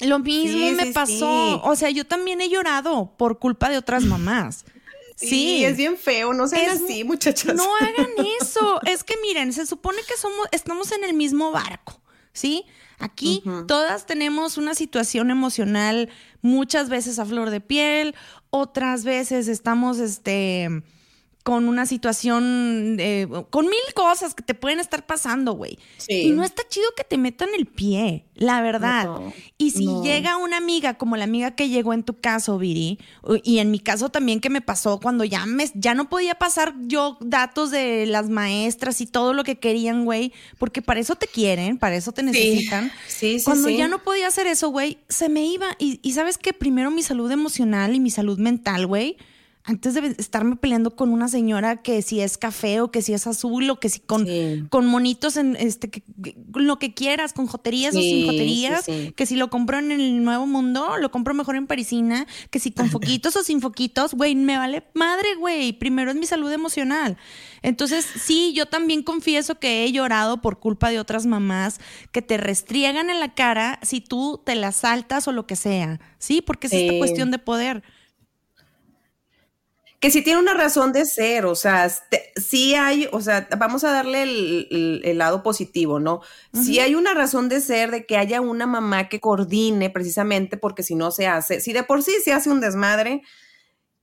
Lo mismo me pasó. O sea, yo también he llorado por culpa de otras mamás. Sí, es bien feo, no sean así, muchachas. No hagan eso. es que miren, se supone que somos, estamos en el mismo barco, ¿sí? Aquí todas tenemos una situación emocional muchas veces a flor de piel, otras veces estamos, este, con una situación, con mil cosas que te pueden estar pasando, güey. Y no está chido que te metan el pie, la verdad. y si llega una amiga como la amiga que llegó en tu caso, Viri, y en mi caso también que me pasó cuando ya, me, ya no podía pasar yo datos de las maestras y todo lo que querían, güey, porque para eso te quieren, para eso te necesitan. Sí, sí, Cuando ya no podía hacer eso, güey, se me iba. Y, y sabes que primero mi salud emocional y mi salud mental, güey antes de estarme peleando con una señora que si es café o que si es azul o que si con, con monitos en este lo que quieras, con joterías o sin joterías, que si lo compro en el Nuevo Mundo, lo compro mejor en Parisina, que si con foquitos o sin foquitos, güey, me vale madre, güey, primero es mi salud emocional. Entonces, sí, yo también confieso que he llorado por culpa de otras mamás que te restriegan en la cara si tú te la saltas o lo que sea, ¿sí? Porque es esta cuestión de poder que sí tiene una razón de ser, o sea, sí hay, o sea, vamos a darle el, lado positivo, ¿no? Sí hay una razón de ser de que haya una mamá que coordine precisamente porque si no se hace, si de por sí se hace un desmadre,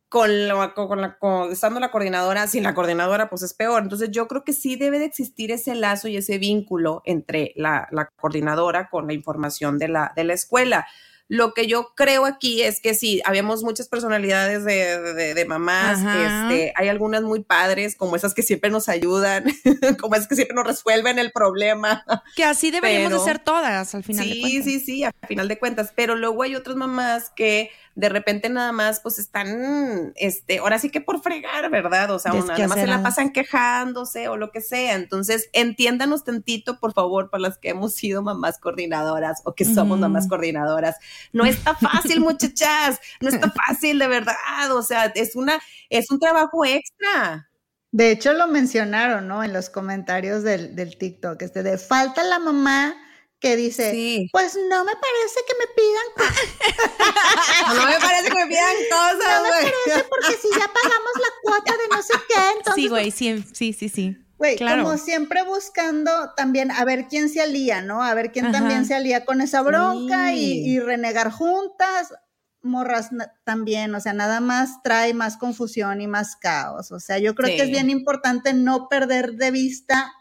con, la, con, la, estando la coordinadora, sin la coordinadora, pues es peor. Entonces yo creo que sí debe de existir ese lazo y ese vínculo entre la, la coordinadora con la información de la, de la escuela Lo que yo creo aquí es que sí, habíamos muchas personalidades de, de, de mamás, este, hay algunas muy padres, como esas que siempre nos ayudan, como esas que siempre nos resuelven el problema. Que así deberíamos de ser todas al final sí, de cuentas. Sí, sí, sí, al final de cuentas, pero luego hay otras mamás que de repente nada más pues están, este, ahora sí que por fregar, ¿verdad? O sea, nada más se la pasan quejándose o lo que sea. Entonces, entiéndanos tantito, por favor, para las que hemos sido mamás coordinadoras o que somos mamás coordinadoras. No está fácil, muchachas, no está fácil, de verdad. O sea, es una, es un trabajo extra. De hecho, lo mencionaron, ¿no? En los comentarios del, del TikTok, este de falta la mamá que dice, pues no me parece que me pidan cosas. no me parece que me pidan cosas. No me parece porque si ya pagamos la cuota de no sé qué, entonces... Sí, güey, sí, sí, sí, sí. Güey, claro. como siempre buscando también a ver quién se alía, ¿no? A ver quién también se alía con esa bronca y, y, renegar juntas. Morras también, o sea, nada más trae más confusión y más caos. O sea, yo creo que es bien importante no perder de vista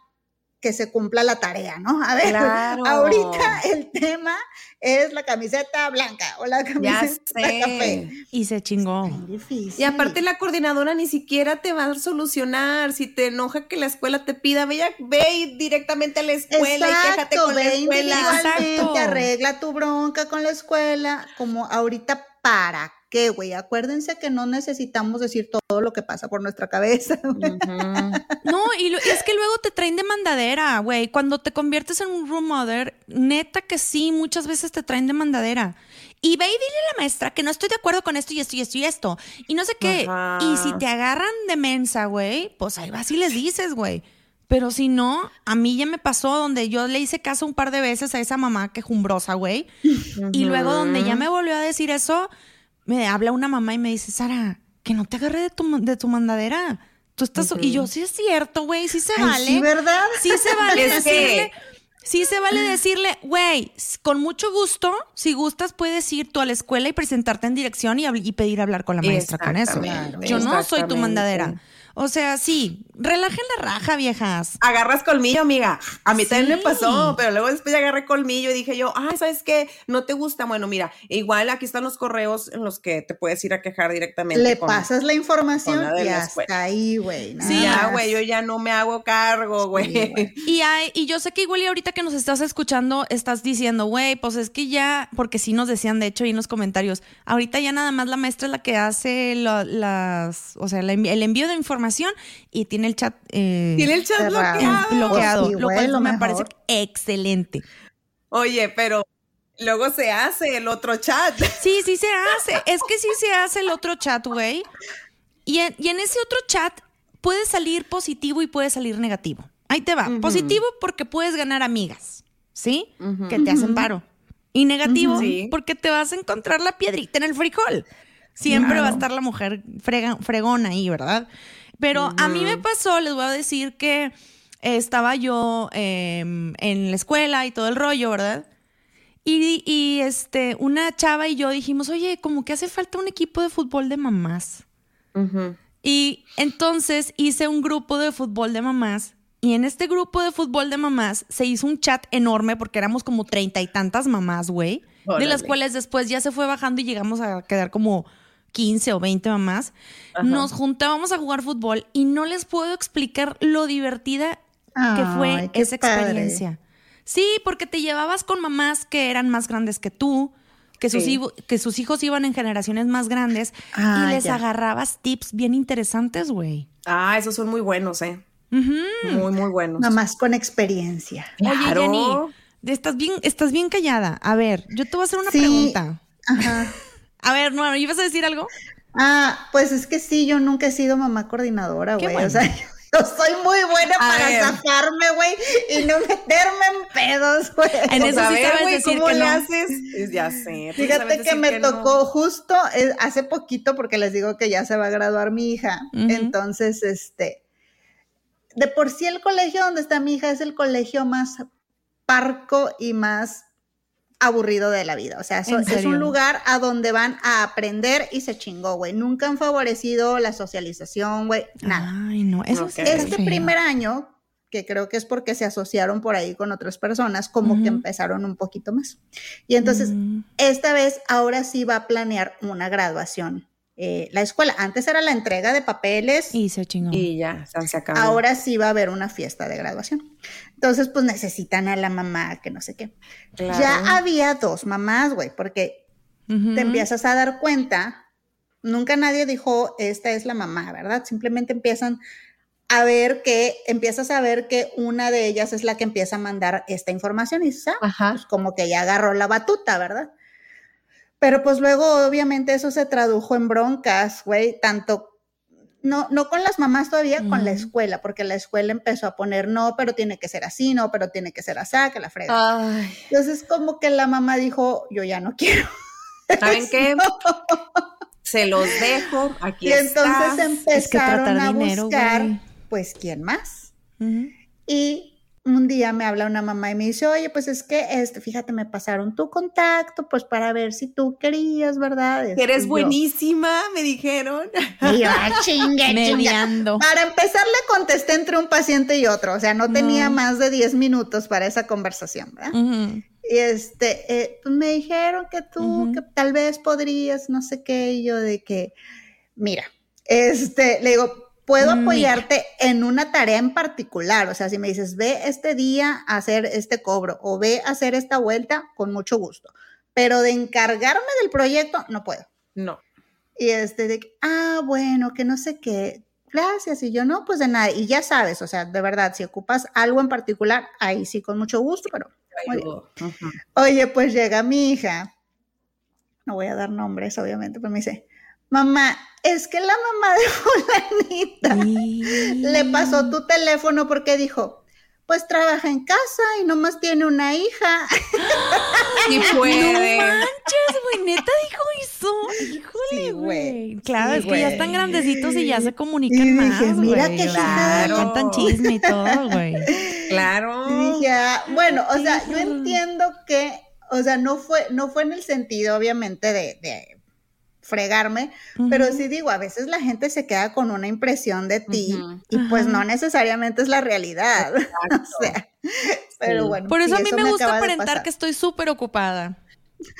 que se cumpla la tarea, ¿no? A ver, ahorita el tema es la camiseta blanca o la camiseta café. Y se chingó. Y aparte la coordinadora ni siquiera te va a solucionar. Si te enoja que la escuela te pida, ve, ve directamente a la escuela y quéjate con la escuela. Exacto. Arregla tu bronca con la escuela, como ahorita para qué, güey. Acuérdense que no necesitamos decir todo lo que pasa por nuestra cabeza. No, y es que luego te traen de mandadera, güey. Cuando te conviertes en un room mother, neta que sí, muchas veces te traen de mandadera. Y ve y dile a la maestra que no estoy de acuerdo con esto y esto y esto y esto. Y no sé qué. Y si te agarran de mensa, güey, pues ahí vas y les dices, güey. Pero si no, a mí ya me pasó donde yo le hice caso un par de veces a esa mamá quejumbrosa, güey. Y luego donde ya me volvió a decir eso, me habla una mamá y me dice, Sara, que no te agarre de tu, de tu mandadera. Tú estás. Y yo, sí es cierto, güey, sí se vale. Sí, ¿verdad? Sí se vale decirle. Sí se vale decirle, güey, con mucho gusto, si gustas, puedes ir tú a la escuela y presentarte en dirección y, y pedir hablar con la maestra con eso. Yo no soy tu mandadera. O sea, sí, relajen la raja, viejas. Agarras colmillo, amiga. A mí también me pasó, pero luego después ya agarré colmillo y dije yo, ah, ¿sabes qué? No te gusta. Bueno, mira, igual aquí están los correos en los que te puedes ir a quejar directamente. Le pasas la información y hasta ahí, güey. Sí, ya, güey, yo ya no me hago cargo, güey. y, y yo sé que igual y ahorita que nos estás escuchando, estás diciendo, güey, pues es que ya, porque sí nos decían, de hecho, ahí en los comentarios, ahorita ya nada más la maestra es la que hace las, o sea, el envío de información y tiene el chat. Eh, tiene el chat bloqueado. lo cual me parece excelente. Oye, pero luego se hace el otro chat. Sí, sí se hace. Es que sí se hace el otro chat, güey. Y en, y en ese otro chat puede salir positivo y puede salir negativo. Ahí te va. Positivo porque puedes ganar amigas, ¿sí? Que te hacen paro. Y negativo porque te vas a encontrar la piedrita en el frijol. Siempre va a estar la mujer fregona ahí, ¿verdad? Pero a mí me pasó, les voy a decir que estaba yo em, en la escuela y todo el rollo, ¿verdad? Y, este, una chava y yo dijimos, oye, como que hace falta un equipo de fútbol de mamás. Y entonces hice un grupo de fútbol de mamás. Y en este grupo de fútbol de mamás se hizo un chat enorme porque éramos como treinta y tantas mamás, güey. De las cuales después ya se fue bajando y llegamos a quedar como 15 o 20 mamás, nos juntábamos a jugar fútbol y no les puedo explicar lo divertida que fue esa experiencia. Sí, porque te llevabas con mamás que eran más grandes que tú, que sus, que sus hijos iban en generaciones más grandes y ah, les agarrabas tips bien interesantes, güey. Ah, esos son muy buenos, ¿eh? Muy, muy buenos. Mamás con experiencia. Oye, Jenny, estás bien, estás bien callada. A ver, yo te voy a hacer una pregunta. Ajá. A ver, no, ¿ibas a decir algo? Ah, pues es que sí, yo nunca he sido mamá coordinadora, güey. O sea, yo soy muy buena para zafarme, güey, y no meterme en pedos, güey. En eso sí sabes ¿cómo le haces? Ya sé. Fíjate que me tocó justo eh, hace poquito, porque les digo que ya se va a graduar mi hija. Entonces, este, de por sí el colegio donde está mi hija es el colegio más parco y más aburrido de la vida. O sea, es un lugar a donde van a aprender y se chingó, güey. Nunca han favorecido la socialización, güey. Nada. Ay, no, eso Este primer año que creo que es porque se asociaron por ahí con otras personas, como que empezaron un poquito más. Y entonces, Mm. esta vez, ahora sí va a planear una graduación. Eh, la escuela, antes era la entrega de papeles, Y se chingó. Y ya, se acabó. ahora sí va a haber una fiesta de graduación. Entonces, pues necesitan a la mamá, que no sé qué. Claro. Ya había dos mamás, güey, porque te empiezas a dar cuenta, nunca nadie dijo, esta es la mamá, ¿verdad? Simplemente empiezan a ver que, empiezas a ver que una de ellas es la que empieza a mandar esta información y dices, ah, Ajá. pues como que ya agarró la batuta, ¿verdad? Pero pues luego obviamente eso se tradujo en broncas, güey, tanto, no, no con las mamás todavía, con la escuela, porque la escuela empezó a poner, no, pero tiene que ser así, no, pero tiene que ser así, que la frega. Ay, Entonces como que la mamá dijo, yo ya no quiero. ¿saben qué? Se los dejo. Aquí Y entonces está. Es que empezaron tratar a dinero, buscar, güey. pues, ¿quién más? Y un día me habla una mamá y me dice, oye, pues es que, este, fíjate, me pasaron tu contacto, pues para ver si tú querías, ¿verdad? Que Este, Eres yo- buenísima, me dijeron. Y yo, "Ah, chingue, chingue". Mediando. Para empezar, le contesté entre un paciente y otro, o sea, no tenía No. más de 10 minutos para esa conversación, ¿verdad? Y este, eh, pues me dijeron que tú, que tal vez podrías, no sé qué, y yo de que, mira, este, le digo, puedo Mira. apoyarte en una tarea en particular, o sea, si me dices, ve este día a hacer este cobro o ve a hacer esta vuelta, con mucho gusto, pero de encargarme del proyecto, no puedo. No. Y este, de ah, bueno, que no sé qué, gracias, y yo no, pues de nada, y ya sabes, o sea, de verdad, si ocupas algo en particular, ahí sí, con mucho gusto, pero muy bien. Oye, pues llega mi hija, no voy a dar nombres, obviamente, pero me dice, mamá, es que la mamá de fulanita le pasó tu teléfono porque dijo, pues trabaja en casa y nomás tiene una hija. Sí No puede. manches, güey, neta dijo eso. Híjole, güey. Claro, Sí, es que ya están grandecitos y ya se Y comunican dije, más, mira qué O sea, hija. cuentan chisme y todo, güey. Claro. Y dije, ah, bueno, o sea, yo entiendo que, o sea, no fue, no fue en el sentido, obviamente, de, de fregarme, pero sí digo, a veces la gente se queda con una impresión de ti y pues no necesariamente es la realidad. o sea, pero Sí. bueno. Por eso sí, a mí me gusta aparentar que estoy súper ocupada.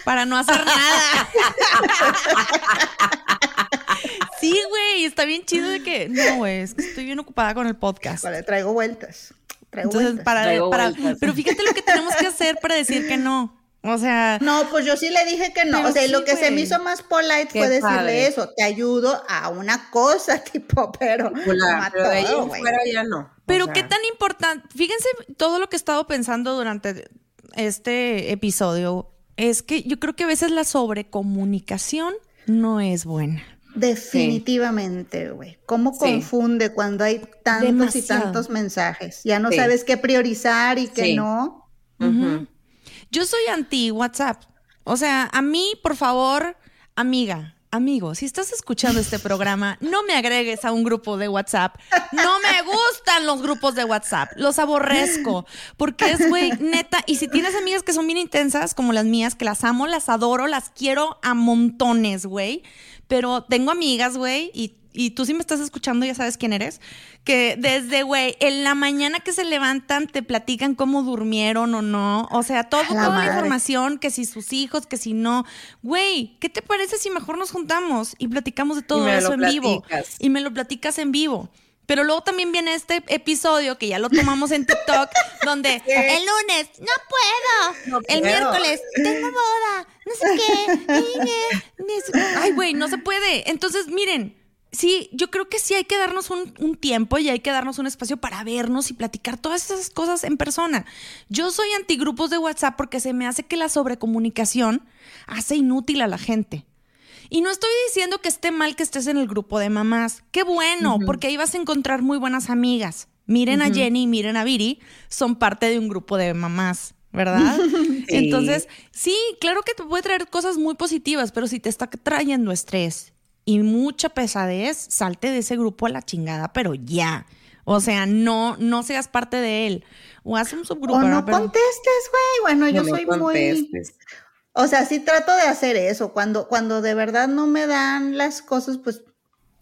Para no hacer nada. sí, güey, está bien chido de que. No, güey, es que estoy bien ocupada con el podcast. Vale, traigo vueltas. Traigo Entonces, vueltas. para, Traigo para- vueltas. pero fíjate lo que tenemos que hacer para decir que no. O sea, No, pues yo sí le dije que no. Pero o sea, y lo sí, que se me hizo más polite Qué fue decirle padre. eso. Te ayudo a una cosa, tipo, pero a pero de todo, fuera ya no. O Pero sea, qué tan importante, fíjense todo lo que he estado pensando durante este episodio, es que yo creo que a veces la sobrecomunicación no es buena. Definitivamente, güey. ¿Cómo Sí. confunde cuando hay tantos y tantos mensajes? Ya no Sí. sabes qué priorizar y qué Sí. no. ujú. Yo soy anti WhatsApp. O sea, a mí, por favor, amiga, amigo, si estás escuchando este programa, no me agregues a un grupo de WhatsApp. No me gustan los grupos de WhatsApp. Los aborrezco. Porque es, güey, neta. Y si tienes amigas que son bien intensas, como las mías, que las amo, las adoro, las quiero a montones, güey. Pero tengo amigas, güey, y, y tú si me estás escuchando ya sabes quién eres, que desde, güey, en la mañana que se levantan te platican cómo durmieron o no. O sea, todo, la toda la información, que si sus hijos, que si no. Güey, ¿qué te parece si mejor nos juntamos y platicamos de todo eso en vivo? Y me lo platicas en vivo. Pero luego también viene este episodio que ya lo tomamos en TikTok, donde el lunes no puedo, No el puedo. miércoles tengo boda, no sé qué. Ay, güey, no se puede. Entonces, miren, sí, yo creo que sí hay que darnos un, un tiempo y hay que darnos un espacio para vernos y platicar todas esas cosas en persona. Yo soy antigrupos de WhatsApp porque se me hace que la sobrecomunicación hace inútil a la gente. Y no estoy diciendo que esté mal que estés en el grupo de mamás. Qué bueno, porque ahí vas a encontrar muy buenas amigas. Miren a Jenny y miren a Viri, son parte de un grupo de mamás, ¿verdad? Entonces, sí, claro que te puede traer cosas muy positivas, pero si te está trayendo estrés y mucha pesadez, salte de ese grupo a la chingada, pero ya. O sea, no, no seas parte de él. O haz un subgrupo. O no. Pero- contestes, güey. Bueno, yo No me soy muy... contestes. O sea, sí trato de hacer eso. Cuando, cuando de verdad no me dan las cosas, pues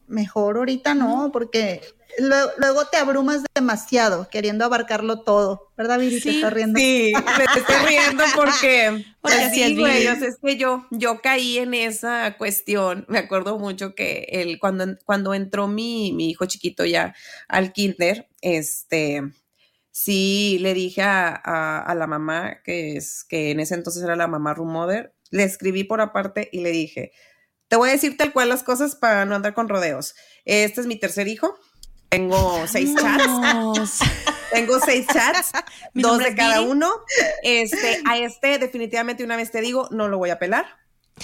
mejor ahorita no, porque luego, luego te abrumas demasiado queriendo abarcarlo todo, ¿verdad, Viri? Sí, te estás riendo. Sí, me estoy riendo porque, Porque pues así es, sí, güey, Viri. o sea, es que yo, yo caí en esa cuestión. Me acuerdo mucho que el, cuando, cuando entró mi, mi hijo chiquito ya al kinder, este, sí le dije a, a- a la mamá, que es, que en ese entonces era la mamá room mother, le escribí por aparte y le dije, te voy a decir tal cual las cosas para no andar con rodeos. Este es mi tercer hijo. Tengo seis chats. Tengo seis chats, dos de cada Viri. uno. Este, a este definitivamente una vez te digo, no lo voy a pelar.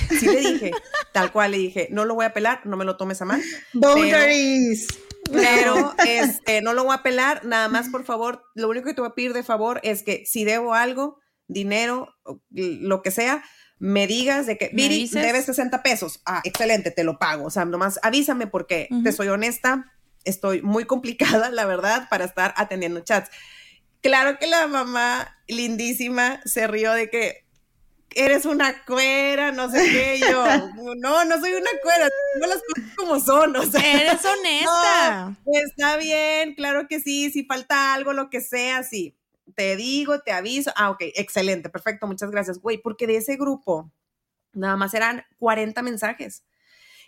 Sí le dije, tal cual le dije, no lo voy a pelar, no me lo tomes a mal, Boundaries. pero este, no lo voy a pelar, nada más por favor, lo único que te voy a pedir de favor es que si debo algo, dinero, o lo que sea, me digas de que, ¿Me Viri, debes 60 pesos. Ah, excelente, te lo pago. O sea, nomás avísame porque te soy honesta, estoy muy complicada, la verdad, para estar atendiendo chats. Claro que la mamá lindísima se rió de que eres una cuera, no sé qué, yo, no, no soy una cuera, no las cosas como son, o sea. Eres honesta. No, está bien, claro que sí, si falta algo, lo que sea, sí. Te digo, te aviso. Ah, ok, excelente, perfecto, muchas gracias. Güey, porque de ese grupo nada más eran 40 mensajes.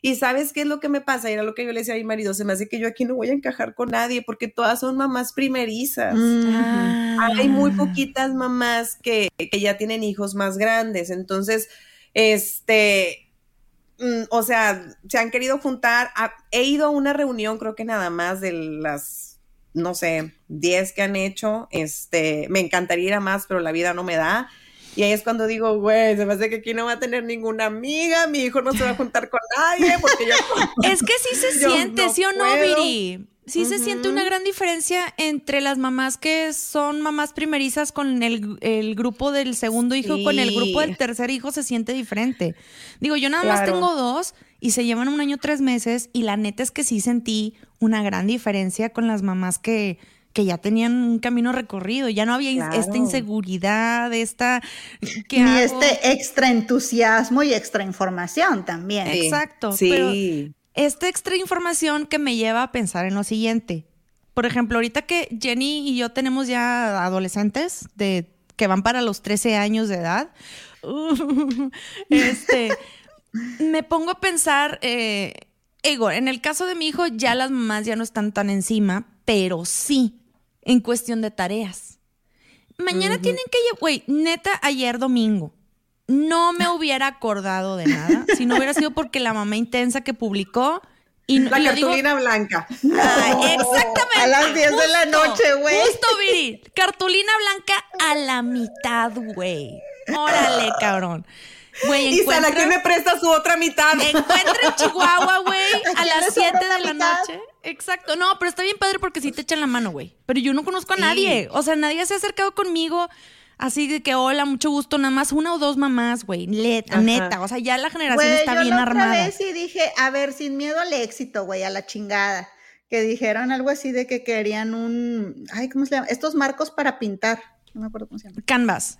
Y sabes qué es lo que me pasa, era lo que yo le decía a mi marido, se me hace que yo aquí no voy a encajar con nadie porque todas son mamás primerizas. Mm. Hay muy poquitas mamás que, que ya tienen hijos más grandes. Entonces, este, mm, o sea, se han querido juntar. a- he ido a una reunión, creo que nada más de las, no sé, 10 que han hecho. Este, me encantaría ir a más, pero la vida no me da. Y ahí es cuando digo, güey, se me hace que aquí no va a tener ninguna amiga, mi hijo no se va a juntar con nadie, porque yo Es que sí se siente, no ¿sí o no. Viri? Sí se siente una gran diferencia entre las mamás que son mamás primerizas con el, el grupo del segundo hijo, con el grupo del tercer hijo se siente diferente. Digo, yo nada más tengo dos y se llevan un año tres meses y la neta es que sí sentí una gran diferencia con las mamás que, que ya tenían un camino recorrido, ya no había Claro. esta inseguridad, esta... ¿qué Y hago? este extra entusiasmo y extra información también. Sí. Exacto, Sí. pero- esta extra información que me lleva a pensar en lo siguiente. Por ejemplo, ahorita que Jenny y yo tenemos ya adolescentes de que van para los 13 años de edad, este, me pongo a pensar, eh, en el caso de mi hijo ya las mamás ya no están tan encima, pero sí en cuestión de tareas. Mañana tienen que llevar, güey, neta, ayer domingo. No me hubiera acordado de nada si no hubiera sido porque la mamá intensa que publicó y no- La y lo digo- cartulina blanca. Ay, exactamente. A las 10 de la noche, güey. Justo, Viri. Cartulina blanca a la mitad, güey. Órale, cabrón. Güey, Y encuentra, ¿quién me presta su otra mitad? encuentra en Chihuahua, güey, a las sobra 7 una de la mitad? noche. Exacto. No, pero está bien padre porque sí te echan la mano, güey. Pero yo no conozco a Sí. nadie. O sea, nadie se ha acercado conmigo. Así de que, hola, mucho gusto, nada más una o dos mamás, güey. Ajá. Neta, o sea, ya la generación Güey, está yo bien la otra armada. vez sí dije, a ver, sin miedo al éxito, güey, a la chingada. Que dijeron algo así de que querían un, ay, ¿cómo se llama? Estos marcos para pintar. No me acuerdo cómo se llama. Canvas.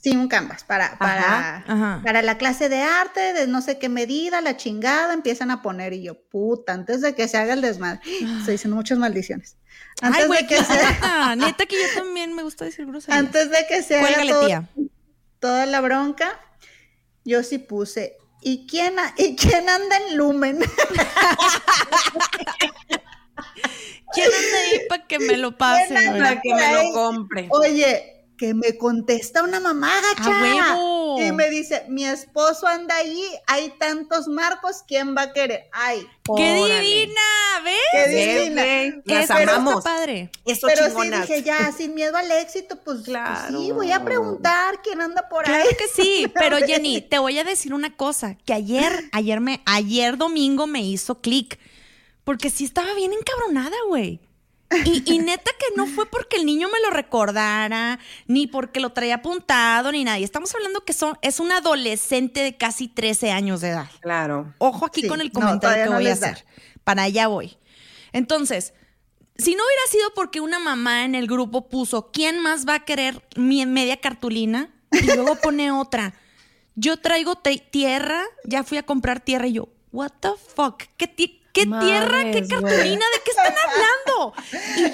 Sí, un canvas para, para, ajá. para la clase de arte, de no sé qué medida, la chingada, empiezan a poner y yo, puta, antes de que se haga el desmadre. Estoy diciendo muchas maldiciones. Antes Ay, güey, de que se, neta. Neta que yo también me gusta decir groserías. antes de que se haga Cuélgale, todo- tía. toda la bronca, yo sí puse, ¿y quién, a- ¿y quién anda en Lumen? ¿Quién anda ahí para que me lo pase. Para que me lo compre. Oye, que me contesta una mamá gacha. Y me dice, mi esposo anda ahí, hay tantos marcos, ¿quién va a querer? Ay, ¡Qué Órale. divina! ¿Ves? qué ¿Ves, divina. güey? Las está amamos. padre. Eso Pero sí chingonas. dije, ya, sin miedo al éxito, pues, pues Claro. sí, voy a preguntar quién anda por Claro ahí. que sí, pero Jenny, te voy a decir una cosa, que ayer, ayer me, ayer domingo me hizo clic, porque sí estaba bien encabronada, güey. Y, y neta que no fue porque el niño me lo recordara, ni porque lo traía apuntado, ni nada. Y Estamos hablando que son, es un adolescente de casi 13 años de edad. Claro. Ojo aquí Sí, con el comentario que no voy a da. hacer. Para allá voy. Entonces, si no hubiera sido porque una mamá en el grupo puso, ¿quién más va a querer mi media cartulina? Y luego pone otra. Yo traigo tierra, ya fui a comprar tierra y yo, what the fuck? ¿Qué ¿Qué tierra? ¿Qué cartulina? ¿De qué están hablando?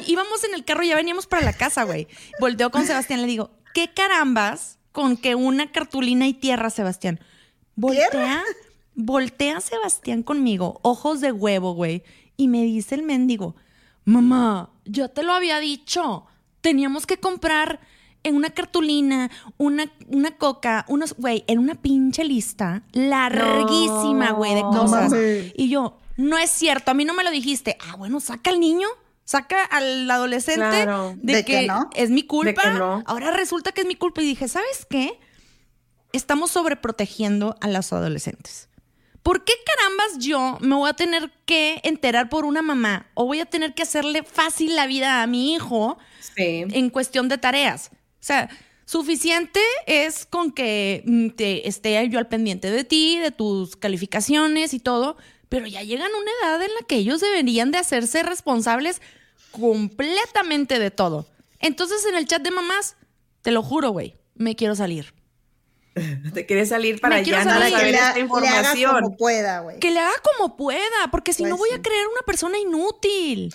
Y íbamos en el carro, ya veníamos para la casa, güey. Volteo con Sebastián, le digo, ¿qué carambas con que una cartulina y tierra, Sebastián? Voltea, voltea Sebastián conmigo, ojos de huevo, güey. Y me dice el mendigo, mamá, yo te lo había dicho. Teníamos que comprar en una cartulina, una, una coca, unos, güey, en una pinche lista larguísima, güey, de No cosas. mames. y yo, no es cierto, a mí no me lo dijiste. Ah, bueno, saca al niño, saca al adolescente Claro. de, ¿De que, que no? es mi culpa. que no. Ahora resulta que es mi culpa. Y dije, ¿sabes qué? Estamos sobreprotegiendo a los adolescentes. ¿Por qué carambas yo me voy a tener que enterar por una mamá o voy a tener que hacerle fácil la vida a mi hijo Sí. en cuestión de tareas? O sea, suficiente es con que mm, te esté yo al pendiente de ti, de tus calificaciones y todo, pero ya llegan a una edad en la que ellos deberían de hacerse responsables completamente de todo. Entonces en el chat de mamás, te lo juro, güey, me quiero salir. Te quieres salir para salir. Para que saber le, esta le haga información. como pueda, güey. Que le haga como pueda, porque si Pues no voy sí. a creer una persona inútil.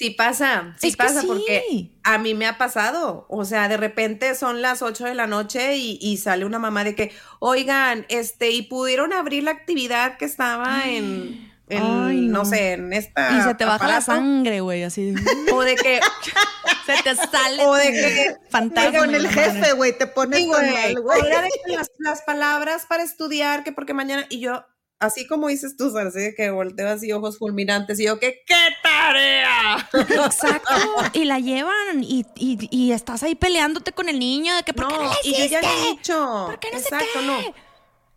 Sí pasa, sí Es pasa, sí. porque a mí me ha pasado. O sea, de repente son las 8 de la noche y, y sale una mamá de que, oigan, este, y pudieron abrir la actividad que estaba en, en, Ay, no. no. sé, en esta. y se te baja la sangre, güey, así. O de que, se te sale o de que, fantasma. con el jefe, güey, te pones Sí, con güey. él, güey. Ahora de que las, las palabras para estudiar, que porque mañana, y yo, así como dices tú, de que volteo así ojos fulminantes, y yo, que qué tarea. Exacto. Y la llevan y, y- y estás ahí peleándote con el niño de que ¿por qué no No, le y yo ya le he dicho. ¿Por qué no Exacto, qué? no.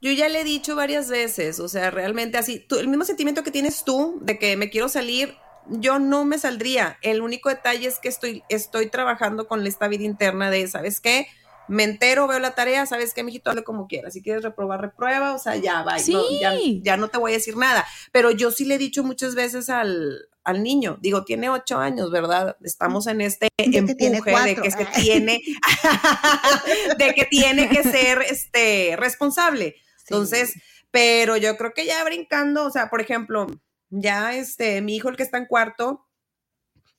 Yo ya le he dicho varias veces, o sea, realmente así, tú- el mismo sentimiento que tienes tú de que me quiero salir, yo no me saldría. El único detalle es que estoy, estoy trabajando con esta vida interna de, ¿sabes qué? Me entero, veo la tarea, ¿sabes qué, mijito? Hazle como quieras. Si quieres reprobar, reprueba, o sea, ya va. Sí. ya, ya no te voy a decir nada. Pero yo sí le he dicho muchas veces al, al niño, digo, tiene ocho años, ¿verdad? Estamos en este De que empuje de que se tiene, de que tiene que ser este responsable. Entonces, pero yo creo que ya brincando, o sea, por ejemplo, ya este, mi hijo, el que está en cuarto,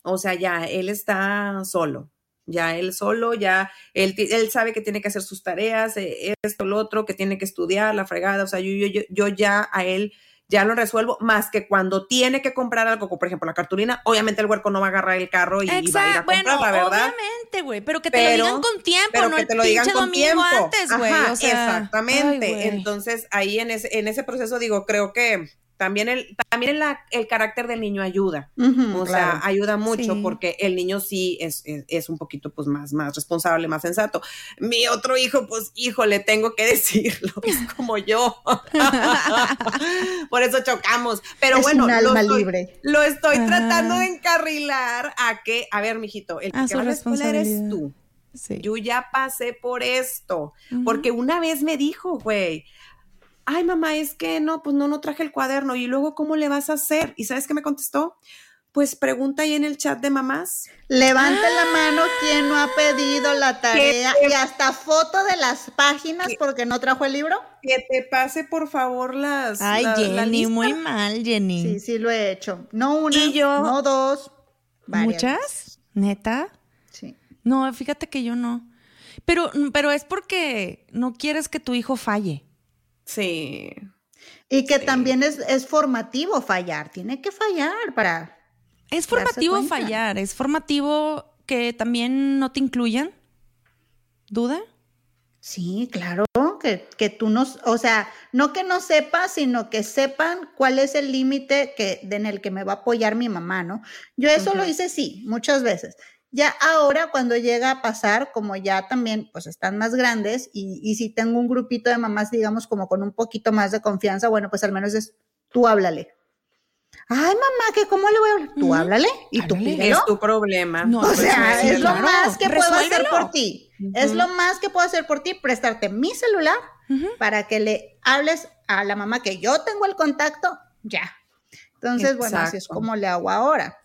o sea, ya él está solo, ya él solo, ya él, él sabe que tiene que hacer sus tareas, eh, esto, lo otro, que tiene que estudiar, la fregada, o sea, yo, yo, yo, yo ya a él ya lo resuelvo, más que cuando tiene que comprar algo, como por ejemplo la cartulina, obviamente el huerco no va a agarrar el carro y va a ir a Exacto. Bueno, comprarla, ¿verdad? obviamente, güey. Pero que te Pero- lo digan con tiempo, pero no que el te lo digan con tiempo. antes, güey. Ajá, O sea, exactamente. ay. Entonces, ahí en ese, en ese proceso digo, creo que también el, también el, el carácter del niño ayuda. O claro. sea, ayuda mucho Sí. porque el niño sí es, es, es un poquito pues más, más responsable, más sensato. Mi otro hijo, pues, hijo, le tengo que decirlo, es como yo. Por eso chocamos. Pero Es bueno, un lo alma estoy, libre. lo estoy Ajá. tratando de encarrilar a que, a ver, mijito, el A que va a la escuela eres tú. Sí. Yo ya pasé por esto, porque una vez me dijo, güey, ay mamá, es que no, pues no, no traje el cuaderno y luego, ¿cómo le vas a hacer? ¿Y sabes qué me contestó? Pues pregunta ahí en el chat de mamás. Levante la mano quien no ha pedido la tarea te- y hasta foto de las páginas ¿Qué? porque no trajo el libro. Que te pase por favor las. Ay, la- la Jenny, lista. muy mal, Jenny. Sí, sí lo he hecho. No una, Y yo- no dos, varias ¿Muchas? ¿Neta? Sí. No, fíjate que yo no. Pero, pero es porque no quieres que tu hijo falle. Sí. Y que también es, es formativo fallar, tiene que fallar para... Es formativo fallar, es formativo que también no te incluyan. ¿Duda? Sí, claro, que, que tú no, o sea, no que no sepas, sino que sepan cuál es el límite que, en el que me va a apoyar mi mamá, ¿no? Yo eso lo hice, sí, muchas veces. Ya ahora, cuando llega a pasar, como ya también, pues están más grandes y, y si tengo un grupito de mamás, digamos, como con un poquito más de confianza, bueno, pues al menos es tú háblale. Ay, mamá, que cómo le voy a hablar? Tú háblale y tú pídelo. Es tu problema. No, O pues, sea, sí, es lo claro. más que puedo hacer por ti. Es lo más que puedo hacer por ti, prestarte mi celular para que le hables a la mamá que yo tengo el contacto, ya. Entonces, bueno, así es como le hago ahora.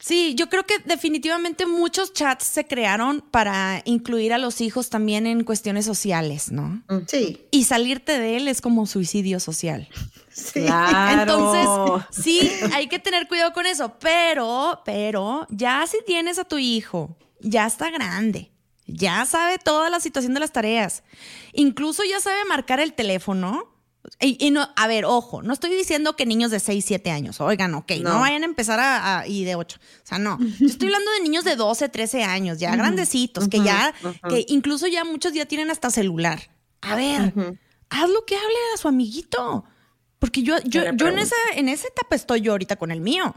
Sí, yo creo que definitivamente muchos chats se crearon para incluir a los hijos también en cuestiones sociales, ¿no? Sí. Y salirte de él es como suicidio social. Sí. Claro. Entonces, sí, hay que tener cuidado con eso, pero, pero, ya si tienes a tu hijo, ya está grande, ya sabe toda la situación de las tareas, incluso ya sabe marcar el teléfono. Y, y no, a ver, ojo, no estoy diciendo que niños de 6, 7 años, oigan, ok, no, No. vayan a empezar a, a- y de 8. O sea, no. Yo estoy hablando de niños de 12, 13 años, ya grandecitos, que ya, que incluso ya muchos ya tienen hasta celular. A ver, haz lo que hable a su amiguito. Porque yo, yo, yo en esa, en esa etapa estoy yo ahorita con el mío.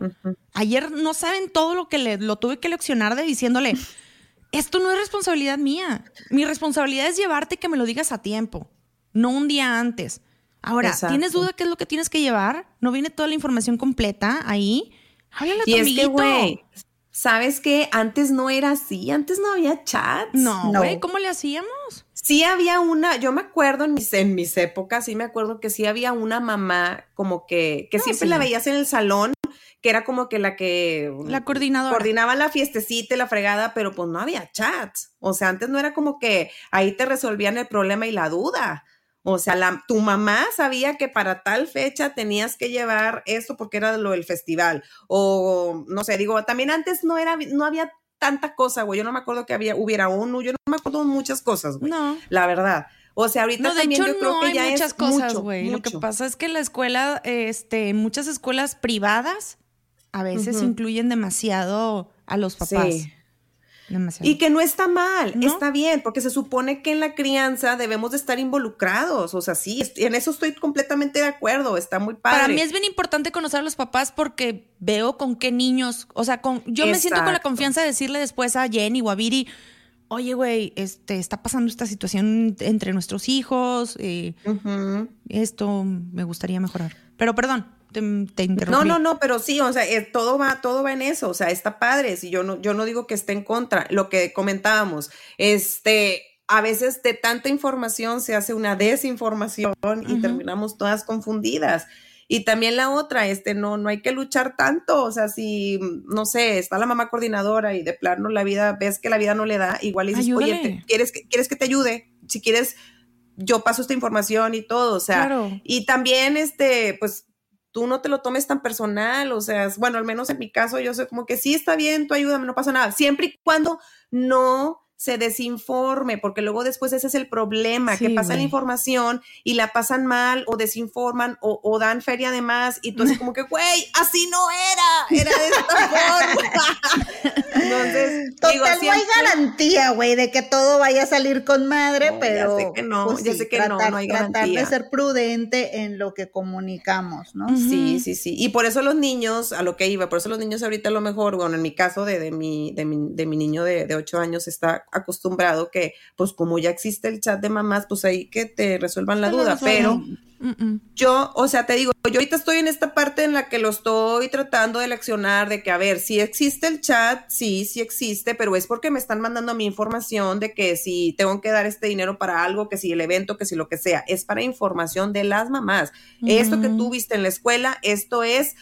Ayer no saben todo lo que le, lo tuve que leccionar de diciéndole, esto no es responsabilidad mía. Mi responsabilidad es llevarte y que me lo digas a tiempo, no un día antes. Ahora, Exacto. ¿tienes duda qué es lo que tienes que llevar? ¿No viene toda la información completa ahí? Háblale a tu Y es que, güey, ¿sabes qué? Antes no era así, antes no había chats. No, No. güey, ¿cómo le hacíamos? Sí había una, yo me acuerdo en mis, en mis épocas, sí me acuerdo que sí había una mamá como que, que No, siempre sí. la veías en el salón, que era como que la que La coordinadora. coordinaba la fiestecita y la fregada, pero pues no había chats. O sea, antes no era como que ahí te resolvían el problema y la duda. O sea, la, tu mamá sabía que para tal fecha tenías que llevar esto porque era lo del festival. O no sé, digo, también antes no era, no había tanta cosa, güey. Yo no me acuerdo que había, hubiera uno, yo no me acuerdo muchas cosas, güey. No. La verdad. O sea, ahorita No, de también hecho yo creo no que hay ya muchas es cosas, güey. Lo que pasa es que la escuela, este, muchas escuelas privadas, a veces incluyen demasiado a los papás. Sí. Demasiado. Y que no está mal, ¿No? está bien, porque se supone que en la crianza debemos de estar involucrados. O sea, sí, en eso estoy completamente de acuerdo, está muy padre. Para mí es bien importante conocer a los papás porque veo con qué niños, o sea, con, yo me siento con la confianza de decirle después a Jenny o a Viri, oye, güey, este, está pasando esta situación entre nuestros hijos, eh, esto me gustaría mejorar. Pero perdón, te, te No, interrumpí. no, no, pero sí, o sea, eh, todo va, todo va en eso, o sea, está padre, si yo no, yo no digo que esté en contra, lo que comentábamos, este, a veces de tanta información se hace una desinformación y terminamos todas confundidas. Y también la otra, este, no, no hay que luchar tanto, o sea, si, no sé, está la mamá coordinadora y de plano la vida, ves que la vida no le da, igual y dices, oye, te- ¿quieres, que, ¿quieres que te ayude? Si quieres, yo paso esta información y todo, o sea, Claro. y también, este, pues, tú no te lo tomes tan personal, o sea, bueno, al menos en mi caso, yo soy como que sí está bien, tú ayúdame, no pasa nada, siempre y cuando no se desinforme, porque luego después ese es el problema, Sí, que pasan güey. información y la pasan mal o desinforman o, o dan feria de más y tú así como que, güey, así no era, era de esta forma. Entonces, Total, digo, no hay garantía, güey, de que todo vaya a salir con madre, No, ya pero. sé que no, pues ya sí, sé que no, tratar, no hay tratar de garantía. ser prudente en lo que comunicamos, ¿no? Sí, sí, sí. Y por eso los niños, a lo que iba, por eso los niños ahorita a lo mejor, bueno, en mi caso de, de, mi, de, mi, de mi niño de, de 8 años está acostumbrado que, pues como ya existe el chat de mamás, pues ahí que te resuelvan la duda. Pero Mm, mm. yo, o sea, te digo, yo ahorita estoy en esta parte en la que lo estoy tratando de leccionar, de que, a ver, si existe el chat, sí, sí existe, pero es porque me están mandando mi información de que si tengo que dar este dinero para algo, que si el evento, que si lo que sea, es para información de las mamás. Esto que tú viste en la escuela, esto es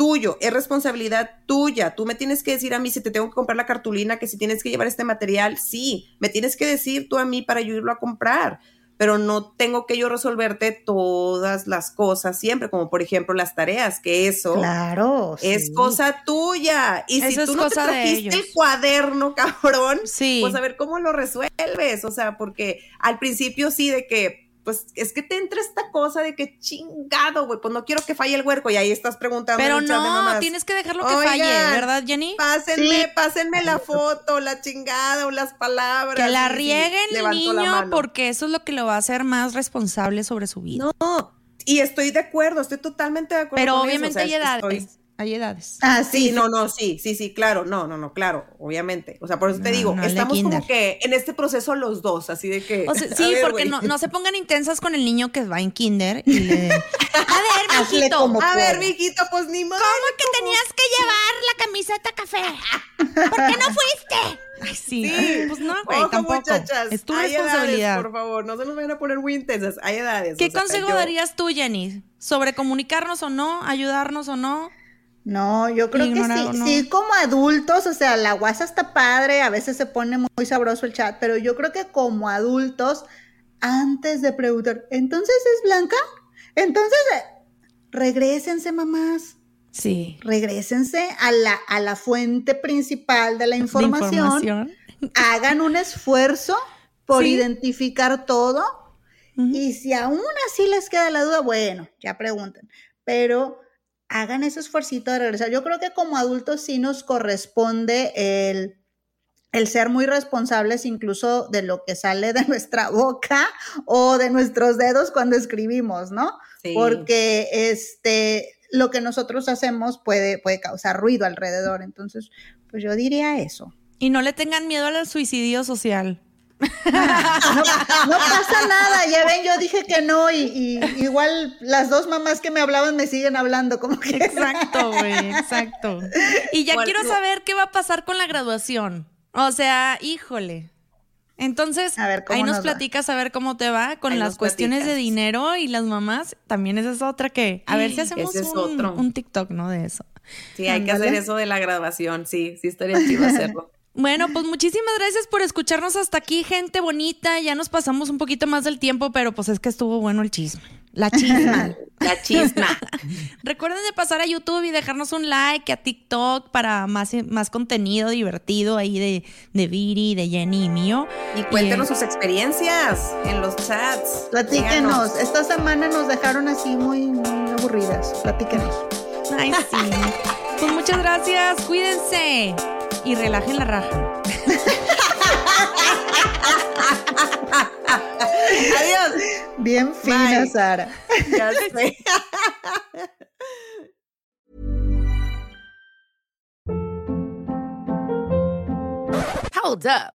tuyo, es responsabilidad tuya. Tú me tienes que decir a mí si te tengo que comprar la cartulina, que si tienes que llevar este material, sí, me tienes que decir tú a mí para yo irlo a comprar pero no tengo que yo resolverte todas las cosas siempre, como por ejemplo las tareas, que eso Claro. es sí. cosa tuya. Y Eso si es tú no te trajiste el cuaderno, cabrón, Sí. pues a ver cómo lo resuelves. O sea, porque al principio sí de que, pues es que te entra esta cosa de que chingado, güey, pues no quiero que falle el huerco y ahí estás preguntando. Pero no, tienes que dejarlo que Oigan, falle, ¿verdad, Jenny? Pásenme, Sí. pásenme la foto, la chingada o las palabras. Que la rieguen el niño porque eso es lo que lo va a hacer más responsable sobre su vida. No, y estoy de acuerdo, estoy totalmente de acuerdo. Pero con eso, obviamente o sea, hay edades. estoy- Hay edades. Ah, Sí, sí. no, no, sí, sí, sí, claro, no, no, no, claro, obviamente. O sea, por eso te digo, no, estamos como que en este proceso los dos, así de que. O sea, a sí, ver, porque no, no se pongan intensas con el niño que va en kinder y le... A ver, mijito, A ver, mijito, pues ni modo. ¿cómo que tenías que llevar la camiseta café? ¿Por qué no fuiste? Ay, sí. Sí, Pues no, güey, Ojo, tampoco. muchachas, es tu hay responsabilidad. Edades, por favor, no se nos vayan a poner muy intensas, hay edades. ¿Qué o sea, consejo yo- darías tú, Jenny? ¿Sobre comunicarnos o no? ¿Ayudarnos o no? No, yo creo que sí, no. sí, como adultos, o sea, la guasa está padre, a veces se pone muy sabroso el chat, pero yo creo que como adultos, antes de preguntar, ¿entonces es blanca? Entonces, eh, regrésense, mamás, Sí. regrésense a la, a la fuente principal de la De información, hagan un esfuerzo por Sí. identificar todo y si aún así les queda la duda, bueno, ya pregunten, pero hagan ese esfuercito de regresar. Yo creo que como adultos sí nos corresponde el, el ser muy responsables incluso de lo que sale de nuestra boca o de nuestros dedos cuando escribimos, ¿no? Sí. Porque este, lo que nosotros hacemos puede, puede causar ruido alrededor. Entonces, pues yo diría eso. Y no le tengan miedo al suicidio social. No, no pasa nada, ya ven, yo dije que no y, y igual las dos mamás que me hablaban me siguen hablando, como que... Exacto, güey, exacto. Y ya Bueno, quiero saber qué va a pasar con la graduación. O sea, híjole. Entonces, A ver, ¿cómo ahí nos, nos va? platicas a ver cómo te va con Ahí las cuestiones de dinero y las mamás. También esa es otra que, a ver si hacemos es un, otro. un TikTok, ¿no? De eso. Sí, hay que hacer eso de la graduación. Sí, sí estaría chido hacerlo. Bueno, pues muchísimas gracias por escucharnos hasta aquí, gente bonita. Ya nos pasamos un poquito más del tiempo, pero pues es que estuvo bueno el chisme. La chisma. La chisma. Recuerden de pasar a YouTube y dejarnos un like, a TikTok para más, más contenido divertido ahí de, de Viri, de Jenny y mío. Y cuéntenos sus experiencias en los chats. Platíquenos, Díganos. esta semana nos dejaron así muy, muy aburridas, platíquenos. Ay, sí. Pues muchas gracias, cuídense y relajen la raja. Adiós. Bien fina, Bye. Sara. Ya sé. Hold up.